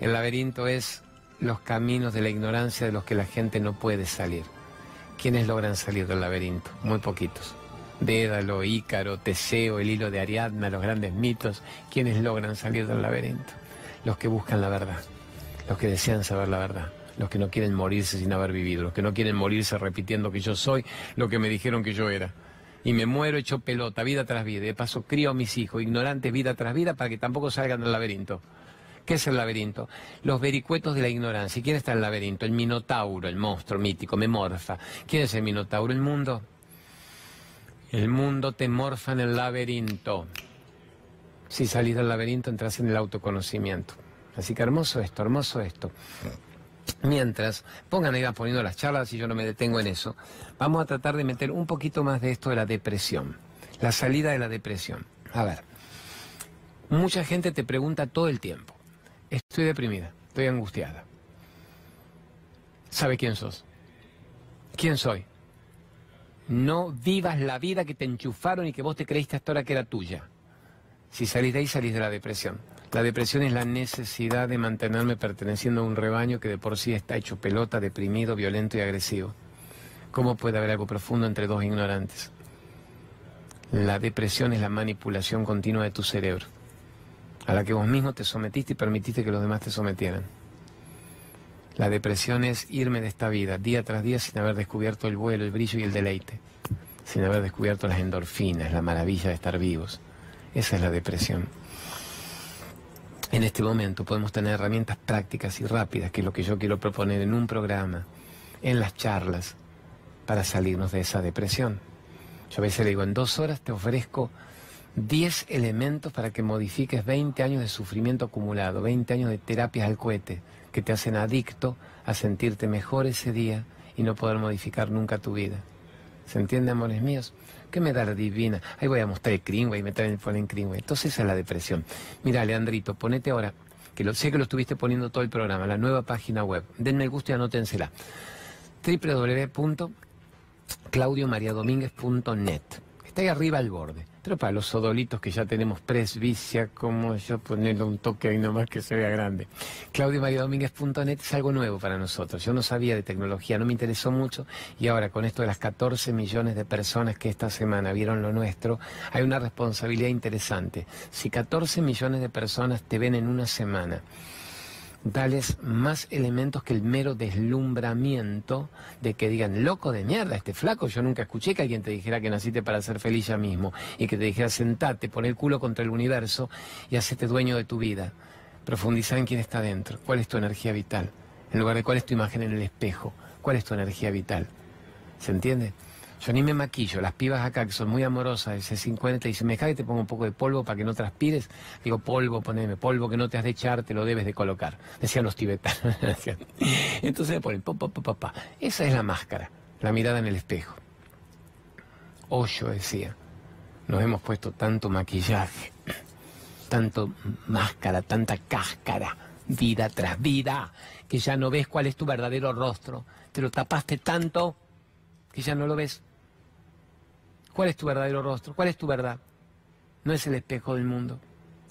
El laberinto es los caminos de la ignorancia de los que la gente no puede salir. ¿Quiénes logran salir del laberinto? Muy poquitos. Dédalo, Ícaro, Teseo, el hilo de Ariadna, los grandes mitos. ¿Quiénes logran salir del laberinto? Los que buscan la verdad, los que desean saber la verdad, los que no quieren morirse sin haber vivido, los que no quieren morirse repitiendo que yo soy lo que me dijeron que yo era. Y me muero hecho pelota, vida tras vida. De paso crío a mis hijos, ignorantes, vida tras vida, para que tampoco salgan del laberinto. ¿Qué es el laberinto? Los vericuetos de la ignorancia. quién está en el laberinto? El minotauro, el monstruo mítico, me morfa. ¿Quién es el minotauro? El mundo. El mundo te morfa en el laberinto. Si salís del laberinto entras en el autoconocimiento. Así que hermoso esto, hermoso esto. Mientras, pongan ahí, poniendo las charlas y yo no me detengo en eso, vamos a tratar de meter un poquito más de esto de la depresión, la salida de la depresión. A ver, mucha gente te pregunta todo el tiempo, Estoy deprimida, estoy angustiada. ¿Sabe quién sos? ¿Quién soy? No vivas la vida que te enchufaron y que vos te creíste hasta ahora que era tuya. Si salís de ahí, salís de la depresión. La depresión es la necesidad de mantenerme perteneciendo a un rebaño que de por sí está hecho pelota, deprimido, violento y agresivo. ¿Cómo puede haber algo profundo entre dos ignorantes? La depresión es la manipulación continua de tu cerebro a la que vos mismo te sometiste y permitiste que los demás te sometieran. La depresión es irme de esta vida día tras día sin haber descubierto el vuelo, el brillo y el deleite, sin haber descubierto las endorfinas, la maravilla de estar vivos. Esa es la depresión. En este momento podemos tener herramientas prácticas y rápidas, que es lo que yo quiero proponer en un programa, en las charlas, para salirnos de esa depresión. Yo a veces le digo, en dos horas te ofrezco 10 elementos para que modifiques 20 años de sufrimiento acumulado, 20 años de terapias al cohete que te hacen adicto a sentirte mejor ese día y no poder modificar nunca tu vida. ¿Se entiende, amores míos? ¿Qué me da la divina? Ahí voy a mostrar el Greenway me traen el Greenway. Entonces esa es la depresión. Mira, Leandrito, ponete ahora, que sé que lo estuviste poniendo todo el programa, la nueva página web. Denme el gusto y anótensela. www.claudiomariadomínguez.net. Está ahí arriba al borde. Pero para los sodolitos que ya tenemos presbicia, como yo ponerle un toque ahí nomás que se vea grande. ClaudioMariaDomínguez.net es algo nuevo para nosotros. Yo no sabía de tecnología, no me interesó mucho y ahora con esto de las 14 millones de personas que esta semana vieron lo nuestro, hay una responsabilidad interesante. Si 14 millones de personas te ven en una semana, dales más elementos que el mero deslumbramiento de que digan, loco de mierda, este flaco, yo nunca escuché que alguien te dijera que naciste para ser feliz ya mismo y que te dijera sentate, pon el culo contra el universo y hacete dueño de tu vida. Profundizar en quién está dentro, cuál es tu energía vital, en lugar de cuál es tu imagen en el espejo, cuál es tu energía vital. ¿Se entiende? Yo ni me maquillo. Las pibas acá, que son muy amorosas, ese 50, dicen, me cae y te pongo un poco de polvo para que no transpires. Digo, polvo, poneme polvo que no te has de echar, te lo debes de colocar. Decían los tibetanos. Entonces me ponen, pa, pa, pa, pa, Esa es la máscara, la mirada en el espejo. Hoyo decía, nos hemos puesto tanto maquillaje, tanto máscara, tanta cáscara, vida tras vida, que ya no ves cuál es tu verdadero rostro. Te lo tapaste tanto que ya no lo ves. ¿Cuál es tu verdadero rostro? ¿Cuál es tu verdad? No es el espejo del mundo,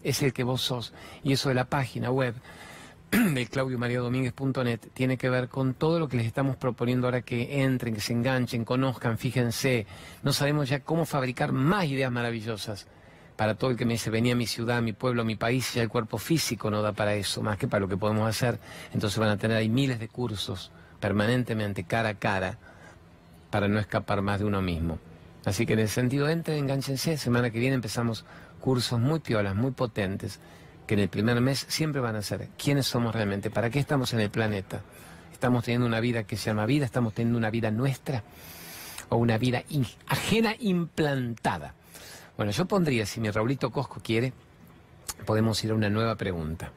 es el que vos sos. Y eso de la página web de claudiomariadomínguez.net tiene que ver con todo lo que les estamos proponiendo ahora que entren, que se enganchen, conozcan, fíjense. No sabemos ya cómo fabricar más ideas maravillosas. Para todo el que me dice, venía a mi ciudad, mi pueblo, mi país, ya el cuerpo físico no da para eso, más que para lo que podemos hacer. Entonces van a tener ahí miles de cursos permanentemente, cara a cara, para no escapar más de uno mismo. Así que en ese sentido, entren, enganchense. Semana que viene empezamos cursos muy piolas, muy potentes, que en el primer mes siempre van a ser quiénes somos realmente, para qué estamos en el planeta. Estamos teniendo una vida que se llama vida, estamos teniendo una vida nuestra o una vida ajena implantada. Bueno, yo pondría, si mi Raulito Cosco quiere, podemos ir a una nueva pregunta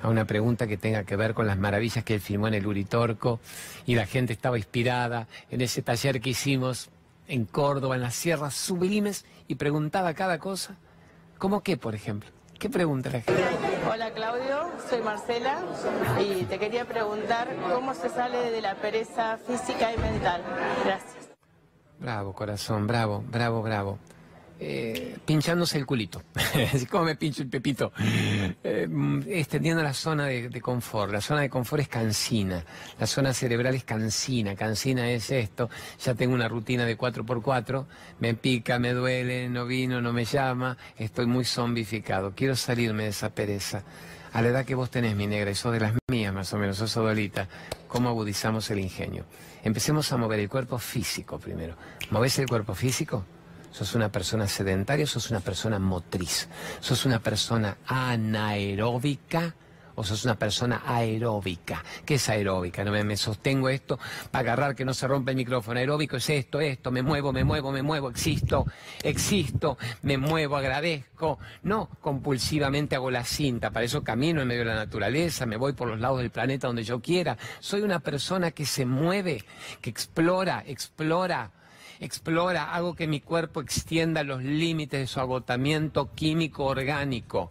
a una pregunta que tenga que ver con las maravillas que él filmó en el Uritorco y la gente estaba inspirada en ese taller que hicimos en Córdoba, en las sierras sublimes, y preguntaba cada cosa. ¿Cómo qué, por ejemplo? ¿Qué pregunta la gente? Hola Claudio, soy Marcela y te quería preguntar cómo se sale de la pereza física y mental. Gracias. Bravo, corazón, bravo, bravo, bravo. Eh, pinchándose el culito. ¿Cómo me pincho el pepito? Eh, extendiendo la zona de, confort. La zona de confort es cansina. La zona cerebral es cansina. Cansina es esto. Ya tengo una rutina de 4x4. Me pica, me duele, no vino, no me llama. Estoy muy zombificado. Quiero salirme de esa pereza. A la edad que vos tenés, mi negra, y sos de las mías más o menos, sos odolita, ¿cómo agudizamos el ingenio? Empecemos a mover el cuerpo físico primero. ¿Movés el cuerpo físico? Sos una persona sedentaria, sos una persona motriz, sos una persona anaeróbica o sos una persona aeróbica. ¿Qué es aeróbica? No me, sostengo esto para agarrar que no se rompa el micrófono. Aeróbico es esto, esto, me muevo, me muevo, me muevo, existo, existo, me muevo, agradezco. No compulsivamente hago la cinta, para eso camino en medio de la naturaleza, me voy por los lados del planeta donde yo quiera. Soy una persona que se mueve, que explora, explora explora, hago que mi cuerpo extienda los límites de su agotamiento químico orgánico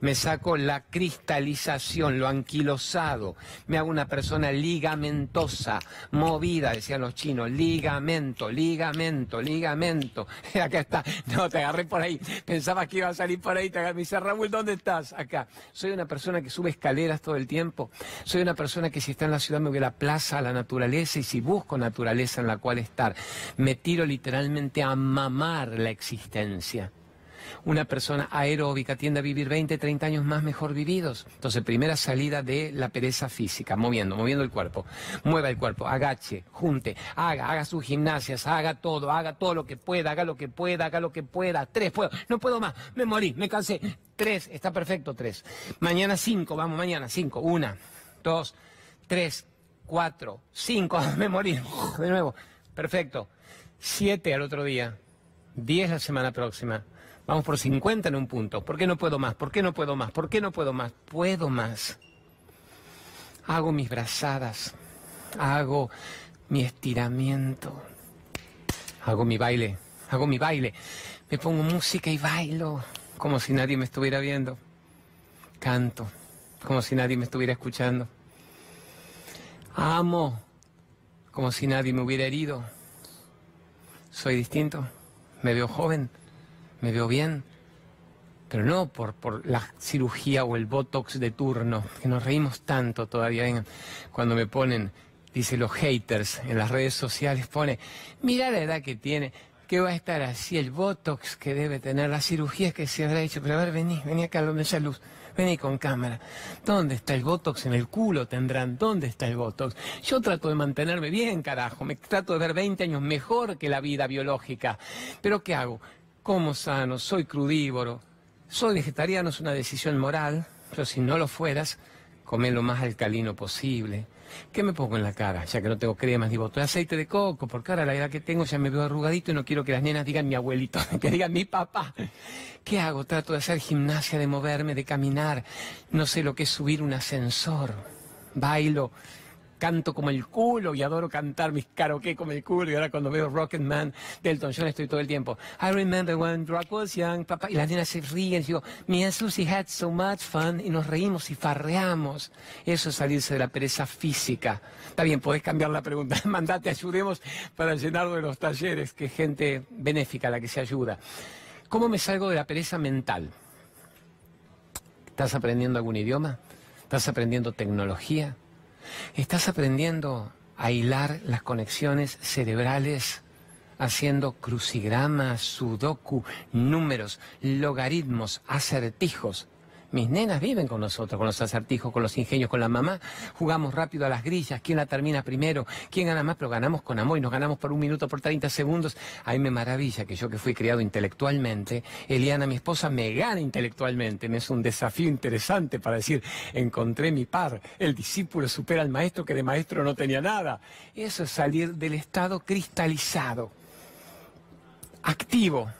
me saco la cristalización, lo anquilosado, me hago una persona ligamentosa, movida, decían los chinos, ligamento, ligamento, ligamento. Acá está, no, te agarré por ahí, pensaba que iba a salir por ahí, te agarré, me dice, Raúl, ¿dónde estás? Acá. Soy una persona que sube escaleras todo el tiempo, soy una persona que si está en la ciudad me voy a la plaza, a la naturaleza, y si busco naturaleza en la cual estar, me tiro literalmente a mamar la existencia una persona aeróbica tiende a vivir 20, 30 años más mejor vividos. Entonces, primera salida de la pereza física, moviendo, moviendo el cuerpo. Mueva el cuerpo, agache, junte, haga, haga sus gimnasias, haga todo, haga todo lo que pueda, haga lo que pueda, haga lo que pueda. Tres, puedo, no puedo más, me morí, me cansé. Tres, está perfecto, tres. Mañana cinco, vamos, mañana cinco. Una, dos, tres, cuatro, cinco, me morí. De nuevo, perfecto. Siete al otro día. 10 la semana próxima. Vamos por 50 en un punto. ¿Por qué no puedo más? ¿Por qué no puedo más? ¿Por qué no puedo más? Puedo más. Hago mis brazadas. Hago mi estiramiento. Hago mi baile. Hago mi baile. Me pongo música y bailo como si nadie me estuviera viendo. Canto como si nadie me estuviera escuchando. Amo como si nadie me hubiera herido. Soy distinto. Me veo joven me veo bien, pero no por, por la cirugía o el botox de turno, que nos reímos tanto todavía. cuando me ponen, dice los haters en las redes sociales, pone, mira la edad que tiene, que va a estar así, el botox que debe tener, la cirugía que se habrá hecho, pero a ver, vení, vení acá donde esa luz. Vení con cámara. ¿Dónde está el Botox? En el culo tendrán. ¿Dónde está el Botox? Yo trato de mantenerme bien, carajo. Me trato de ver 20 años mejor que la vida biológica. Pero ¿qué hago? Como sano, soy crudívoro, soy vegetariano, es una decisión moral, pero si no lo fueras, come lo más alcalino posible. ¿Qué me pongo en la cara? Ya que no tengo cremas ni botón aceite de coco, porque ahora la edad que tengo ya me veo arrugadito y no quiero que las nenas digan mi abuelito, que digan mi papá. ¿Qué hago? Trato de hacer gimnasia, de moverme, de caminar. No sé lo que es subir un ascensor. Bailo, canto como el culo y adoro cantar mis karaoke como el culo. Y ahora cuando veo Rocket Man Delton John estoy todo el tiempo. I remember when Rock was young, papá. Y las nenas se ríen. Y digo, me and Susie had so much fun. Y nos reímos y farreamos. Eso es salirse de la pereza física. Está bien, podés cambiar la pregunta. Mandate, ayudemos para llenarlo de los talleres, que gente benéfica la que se ayuda. ¿Cómo me salgo de la pereza mental? ¿Estás aprendiendo algún idioma? ¿Estás aprendiendo tecnología? Estás aprendiendo a hilar las conexiones cerebrales haciendo crucigramas, sudoku, números, logaritmos, acertijos. Mis nenas viven con nosotros, con los acertijos, con los ingenios, con la mamá. Jugamos rápido a las grillas, quién la termina primero, quién gana más, pero ganamos con amor y nos ganamos por un minuto, por 30 segundos. Ahí me maravilla que yo que fui criado intelectualmente, Eliana, mi esposa, me gana intelectualmente. Me es un desafío interesante para decir, encontré mi par, el discípulo supera al maestro que de maestro no tenía nada. Eso es salir del estado cristalizado, activo,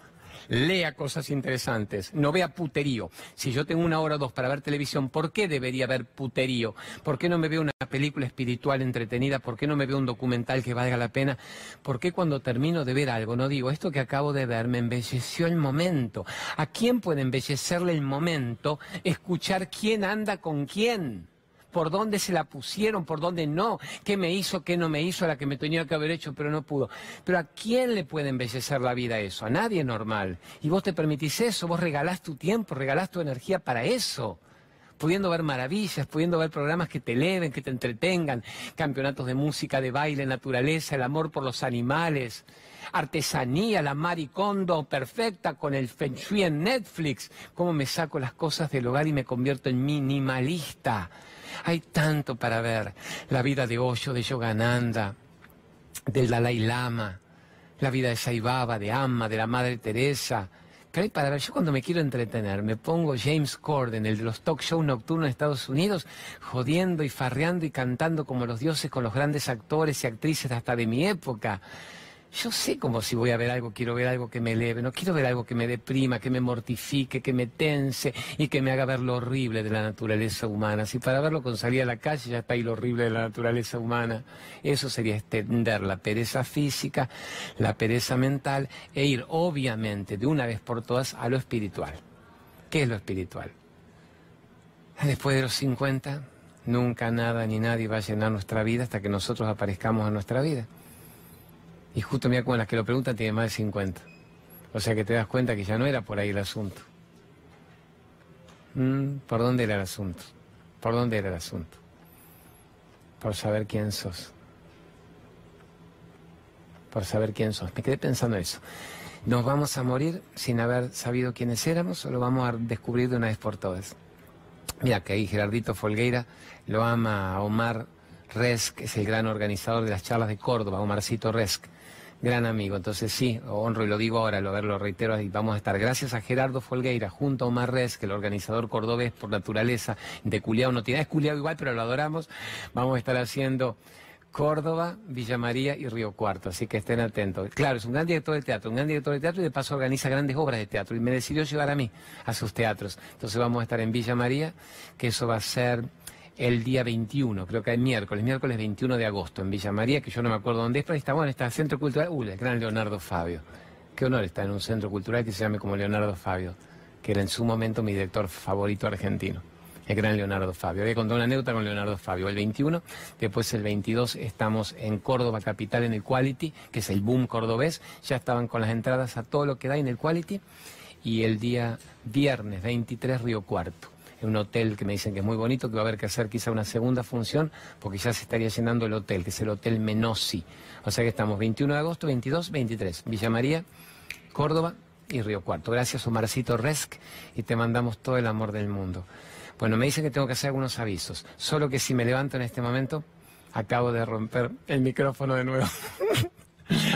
lea cosas interesantes, no vea puterío. Si yo tengo una hora o dos para ver televisión, ¿por qué debería ver puterío? ¿Por qué no me veo una película espiritual entretenida? ¿Por qué no me veo un documental que valga la pena? ¿Por qué cuando termino de ver algo no digo, esto que acabo de ver me embelleció el momento? ¿A quién puede embellecerle el momento escuchar quién anda con quién? Por dónde se la pusieron, por dónde no, qué me hizo, qué no me hizo, la que me tenía que haber hecho, pero no pudo. Pero ¿a quién le puede embellecer la vida eso? A nadie normal. Y vos te permitís eso, vos regalás tu tiempo, regalás tu energía para eso pudiendo ver maravillas, pudiendo ver programas que te eleven, que te entretengan, campeonatos de música, de baile, naturaleza, el amor por los animales, artesanía, la maricondo perfecta con el feng shui en Netflix, cómo me saco las cosas del hogar y me convierto en minimalista. Hay tanto para ver. La vida de Osho, de Yogananda, del Dalai Lama, la vida de Saibaba, de Amma, de la Madre Teresa. Para ver, yo cuando me quiero entretener me pongo James Corden, el de los talk shows nocturnos de Estados Unidos, jodiendo y farreando y cantando como los dioses con los grandes actores y actrices hasta de mi época. Yo sé como si voy a ver algo, quiero ver algo que me eleve, no quiero ver algo que me deprima, que me mortifique, que me tense y que me haga ver lo horrible de la naturaleza humana. Si para verlo con salir a la calle ya está ahí lo horrible de la naturaleza humana, eso sería extender la pereza física, la pereza mental e ir obviamente de una vez por todas a lo espiritual. ¿Qué es lo espiritual? Después de los 50, nunca nada ni nadie va a llenar nuestra vida hasta que nosotros aparezcamos a nuestra vida. Y justo mira, como las que lo preguntan tiene más de 50. O sea que te das cuenta que ya no era por ahí el asunto. Mm, ¿Por dónde era el asunto? ¿Por dónde era el asunto? Por saber quién sos. Por saber quién sos. Me quedé pensando eso. ¿Nos vamos a morir sin haber sabido quiénes éramos o lo vamos a descubrir de una vez por todas? Mira que ahí Gerardito Folgueira lo ama a Omar Resk, es el gran organizador de las charlas de Córdoba, Omarcito Resk gran amigo. Entonces sí, honro y lo digo ahora, lo, reitero, y vamos a estar gracias a Gerardo Folgueira, junto a Omar Rez, que el organizador cordobés por naturaleza de Culiao no tiene, es Culiao igual, pero lo adoramos. Vamos a estar haciendo Córdoba, Villa María y Río Cuarto, así que estén atentos. Claro, es un gran director de teatro, un gran director de teatro y de paso organiza grandes obras de teatro y me decidió llevar a mí a sus teatros. Entonces vamos a estar en Villa María, que eso va a ser el día 21, creo que es miércoles, miércoles 21 de agosto en Villa María, que yo no me acuerdo dónde es, pero está bueno, está el Centro Cultural, uh, el gran Leonardo Fabio. Qué honor estar en un centro cultural que se llame como Leonardo Fabio, que era en su momento mi director favorito argentino el gran Leonardo Fabio. Voy a contar una anécdota con Leonardo Fabio. El 21, después el 22 estamos en Córdoba Capital en el Quality, que es el boom cordobés. Ya estaban con las entradas a todo lo que da en el Quality. Y el día viernes 23 Río Cuarto. Un hotel que me dicen que es muy bonito, que va a haber que hacer quizá una segunda función, porque ya se estaría llenando el hotel, que es el Hotel Menossi. O sea que estamos 21 de agosto, 22, 23. Villa María, Córdoba y Río Cuarto. Gracias, Omarcito Resk, y te mandamos todo el amor del mundo. Bueno, me dicen que tengo que hacer algunos avisos. Solo que si me levanto en este momento, acabo de romper el micrófono de nuevo.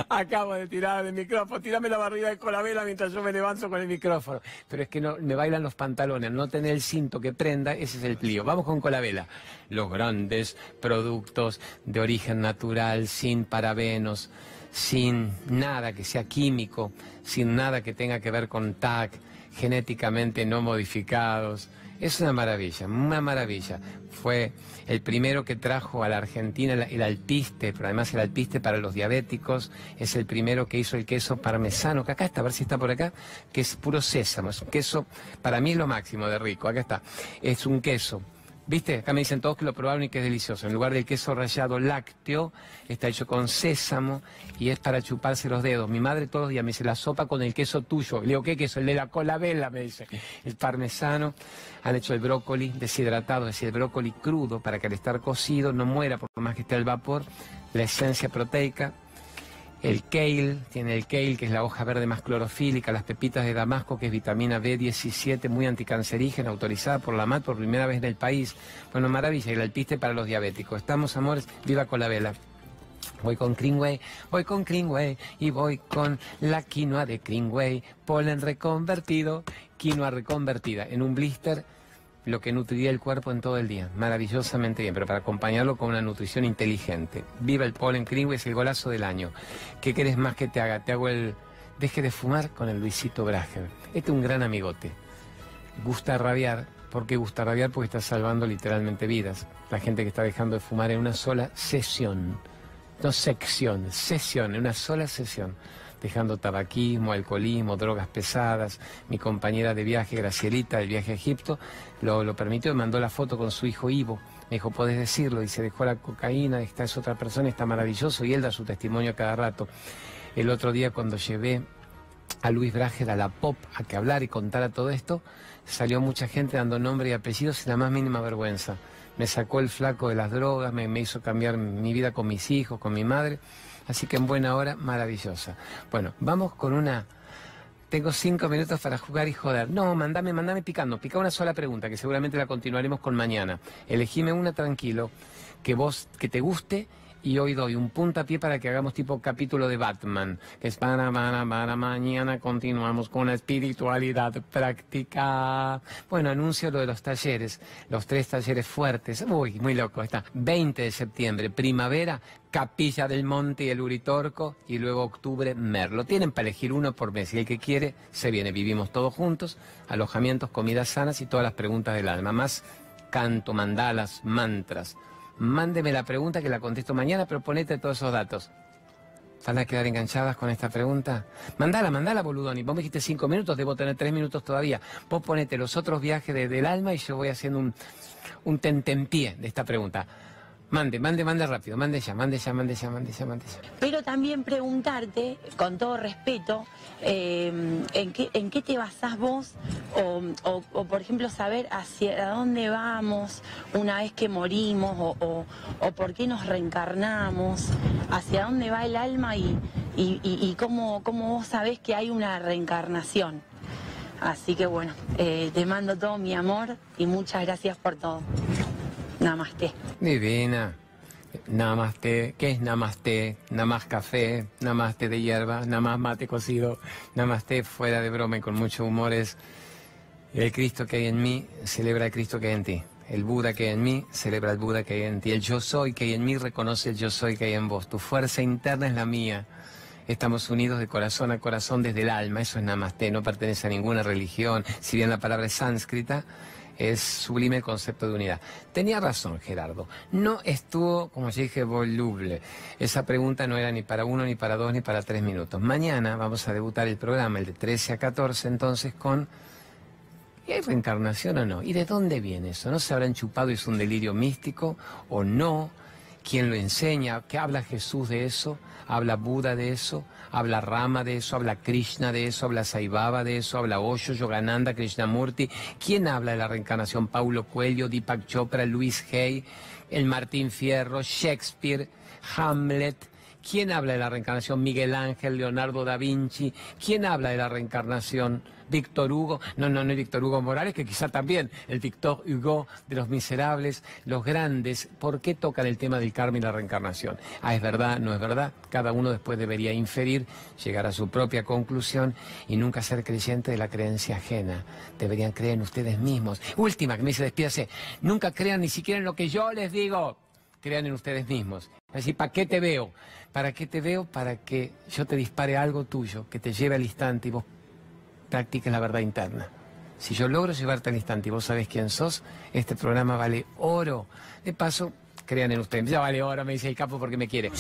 Acabo de tirar el micrófono, tirame la barriga de colabela mientras yo me levanto con el micrófono. Pero es que no, me bailan los pantalones, no tener el cinto que prenda, ese es el plío. Vamos con colabela. Los grandes productos de origen natural, sin parabenos, sin nada que sea químico, sin nada que tenga que ver con TAC, genéticamente no modificados es una maravilla, una maravilla. Fue el primero que trajo a la Argentina el, alpiste, pero además el alpiste para los diabéticos. Es el primero que hizo el queso parmesano, que acá está, a ver si está por acá, que es puro sésamo. Es un queso, para mí es lo máximo de rico. Acá está. Es un queso ¿Viste? Acá me dicen todos que lo probaron y que es delicioso. En lugar del queso rallado lácteo, está hecho con sésamo y es para chuparse los dedos. Mi madre todos los días me dice la sopa con el queso tuyo. Le digo, ¿qué queso? El de la cola vela, me dice. El parmesano. Han hecho el brócoli deshidratado, es decir, el brócoli crudo para que al estar cocido no muera por más que esté al vapor. La esencia proteica el kale, tiene el kale, que es la hoja verde más clorofílica, las pepitas de damasco, que es vitamina B17, muy anticancerígena, autorizada por la MAT por primera vez en el país. Bueno, maravilla, y el alpiste para los diabéticos. Estamos, amores, viva con la vela. Voy con Greenway, voy con Greenway y voy con la quinoa de Greenway, polen reconvertido, quinoa reconvertida en un blister lo que nutriría el cuerpo en todo el día. Maravillosamente bien, pero para acompañarlo con una nutrición inteligente. Viva el polen Greenway, es el golazo del año. ¿Qué querés más que te haga? Te hago el... Deje de fumar con el Luisito Brager. Este es un gran amigote. Gusta rabiar. ¿Por qué gusta rabiar? Porque está salvando literalmente vidas. La gente que está dejando de fumar en una sola sesión. No sección, sesión, en una sola sesión dejando tabaquismo, alcoholismo, drogas pesadas. Mi compañera de viaje, Gracielita, del viaje a Egipto, lo, permitió y mandó la foto con su hijo Ivo. Me dijo, podés decirlo, y se dejó la cocaína, esta es otra persona, está maravilloso, y él da su testimonio cada rato. El otro día cuando llevé a Luis Brager a la pop a que hablar y contara todo esto, salió mucha gente dando nombre y apellidos sin la más mínima vergüenza. Me sacó el flaco de las drogas, me, me hizo cambiar mi vida con mis hijos, con mi madre. Así que en buena hora, maravillosa. Bueno, vamos con una... Tengo cinco minutos para jugar y joder. No, mandame, mandame picando. Pica una sola pregunta, que seguramente la continuaremos con mañana. Elegime una tranquilo, que vos, que te guste y hoy doy un puntapié para que hagamos tipo capítulo de Batman, que es para, para, para mañana continuamos con la espiritualidad práctica. Bueno, anuncio lo de los talleres, los tres talleres fuertes. Uy, muy loco, está. 20 de septiembre, primavera, Capilla del Monte y el Uritorco, y luego octubre, Merlo. Tienen para elegir uno por mes, y el que quiere se viene. Vivimos todos juntos, alojamientos, comidas sanas y todas las preguntas del alma. Más canto, mandalas, mantras mándeme la pregunta que la contesto mañana, pero ponete todos esos datos. ¿Van a quedar enganchadas con esta pregunta? Mandala, mandala, boludoni. Vos me dijiste cinco minutos, debo tener tres minutos todavía. Vos ponete los otros viajes del alma y yo voy haciendo un, un tentempié de esta pregunta. Mande, mande, mande rápido, mande ya, mande ya, mande ya, mande ya, mande ya. Pero también preguntarte, con todo respeto, eh, ¿en, qué, ¿en qué te basás vos? O, por ejemplo, saber hacia dónde vamos una vez que morimos, o, por qué nos reencarnamos, hacia dónde va el alma y, y, cómo, cómo vos sabés que hay una reencarnación. Así que bueno, eh, te mando todo mi amor y muchas gracias por todo. Namaste. Divina. Namaste. ¿Qué es namaste? Namás café, namaste de hierba, namás mate cocido, namaste fuera de broma y con mucho humor es el Cristo que hay en mí celebra el Cristo que hay en ti. El Buda que hay en mí celebra el Buda que hay en ti. El yo soy que hay en mí reconoce el yo soy que hay en vos. Tu fuerza interna es la mía. Estamos unidos de corazón a corazón desde el alma. Eso es namaste, no pertenece a ninguna religión. Si bien la palabra es sánscrita, es sublime el concepto de unidad. Tenía razón Gerardo, no estuvo, como ya dije, voluble. Esa pregunta no era ni para uno, ni para dos, ni para tres minutos. Mañana vamos a debutar el programa, el de 13 a 14, entonces con... ¿Y hay reencarnación o no? ¿Y de dónde viene eso? ¿No se habrán chupado y es un delirio místico o no? ¿Quién lo enseña? ¿Qué habla Jesús de eso? ¿Habla Buda de eso? habla Rama de eso, habla Krishna de eso, habla Saibaba de eso, habla Osho, Yogananda, Krishnamurti. ¿Quién habla de la reencarnación? Paulo Coelho, Deepak Chopra, Luis Hay, el Martín Fierro, Shakespeare, Hamlet. ¿Quién habla de la reencarnación? Miguel Ángel, Leonardo da Vinci. ¿Quién habla de la reencarnación? Víctor Hugo, no, no, no Víctor Hugo Morales, que quizá también el Víctor Hugo de los miserables, los grandes, ¿por qué tocan el tema del karma y la reencarnación? Ah, es verdad, no es verdad, cada uno después debería inferir, llegar a su propia conclusión y nunca ser creyente de la creencia ajena. Deberían creer en ustedes mismos. Última, que me dice, despídase, nunca crean ni siquiera en lo que yo les digo crean en ustedes mismos. Así, ¿para qué te veo? ¿Para qué te veo? Para que yo te dispare algo tuyo, que te lleve al instante y vos practiques la verdad interna. Si yo logro llevarte al instante y vos sabés quién sos, este programa vale oro. De paso, crean en ustedes. Ya vale oro, me dice el capo porque me quiere.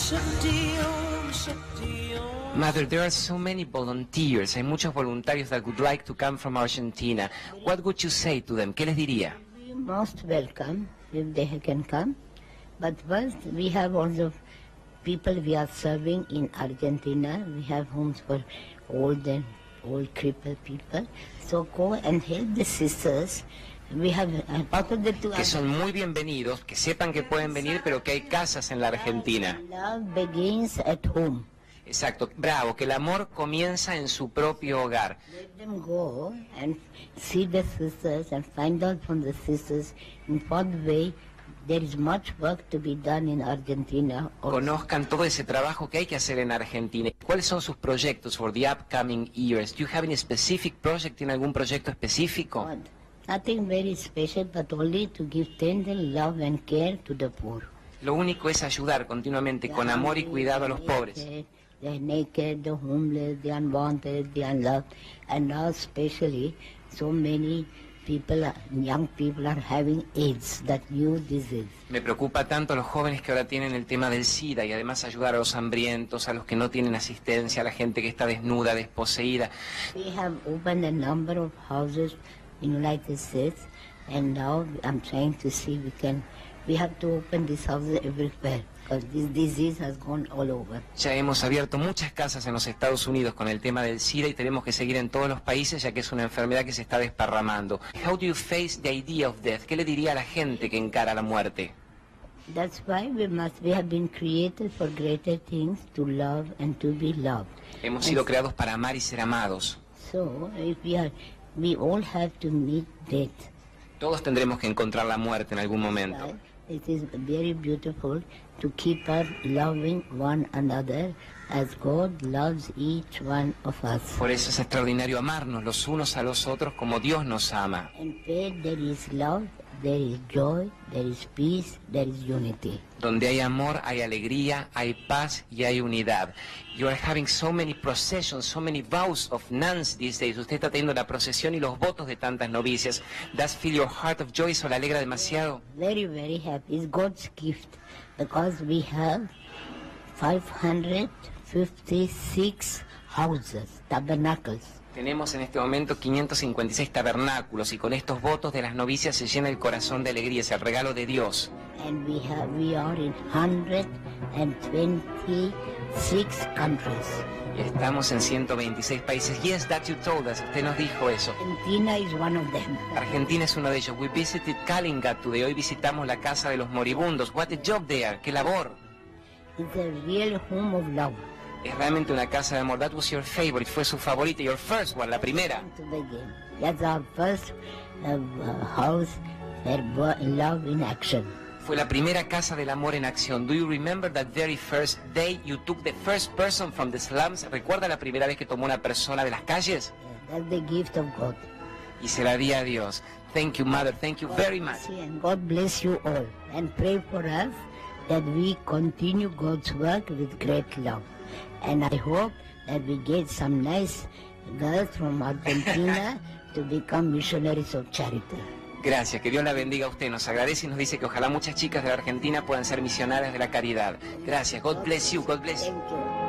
Mother, there are so many volunteers. Hay muchos voluntarios that would like to come from Argentina. What would you say to them? ¿Qué les diría? Most welcome if they can come. But first, we have also people we are serving in Argentina. We have homes for old and old crippled people. So go and help the sisters. We have uh, the Que son muy bienvenidos, que sepan que pueden venir, pero que hay casas en la Argentina. Love begins at home. Exacto, bravo, que el amor comienza en su propio hogar. Let them go and see the sisters and find out from the sisters in what way there is much work to be done in Argentina. also. Conozcan todo ese trabajo que hay que hacer en Argentina. ¿Cuáles son sus proyectos for the upcoming years? Do you have any specific project? ¿Tiene algún proyecto específico? Nothing very special, but only to give tender love and care to the poor. Lo único es ayudar continuamente con amor y cuidado a los pobres. The naked, the homeless, the unwanted, the unloved, and now especially so many people, are- young people are having AIDS, that new disease. Me preocupa tanto a los jóvenes que ahora tienen el tema del SIDA y además ayudar a los hambrientos, a los que no tienen asistencia, a la gente que está desnuda, desposeída. We have opened a number of houses in United States, and now I'm trying to see we can. We have to open these houses everywhere because this disease has gone all over. Ya hemos abierto muchas casas en los Estados Unidos con el tema del SIDA y tenemos que seguir en todos los países ya que es una enfermedad que se está desparramando. How do you face the idea of death? ¿Qué le diría a la gente que encara la muerte? That's why we must. We have been created for greater things to love and to be loved. Hemos sido creados para amar y ser amados. So if we are, we all have to meet death. Todos tendremos que encontrar la muerte en algún momento. It is very beautiful to keep us loving one another as God loves each one of us. Por eso es extraordinario amarnos los unos a los otros como Dios nos ama. And where there is love, there is joy, there is peace, there is unity. Donde hay amor, hay alegría, hay paz y hay unidad. You are having so many processions, so many vows of nuns these days. Usted está teniendo la procesión y los votos de tantas novicias. Does fill your heart of joy? ¿Eso le alegra demasiado? Very, very happy. It's God's gift because we have 556 houses, tabernacles. Tenemos en este momento 556 tabernáculos y con estos votos de las novicias se llena el corazón de alegría. Es el regalo de Dios. and we have we are in 126 countries. Estamos en 126 países. Yes, that you told us. Usted nos dijo eso. Argentina is one of them. Argentina es uno de ellos. We visited Kalinga today. Hoy visitamos la casa de los moribundos. What a job there. Qué labor. It's a real home of love. Es realmente una casa de amor. That was your favorite. Fue su favorita. Your first one. La primera. That's our first uh, uh, house that brought love in action. Fue la primera casa del amor en acción. Do you remember that very first day you took the first person from the slums? ¿Recuerda la primera vez que tomó una persona de las calles? That's the gift of God. y se la di a Dios. Thank you, Mother. Thank you very much. And God bless you all. And pray for us that we continue God's work with great love. And I hope that we get some nice girls from Argentina to become missionaries of charity. Gracias, que Dios la bendiga a usted. Nos agradece y nos dice que ojalá muchas chicas de la Argentina puedan ser misioneras de la caridad. Gracias, God bless you, God bless you.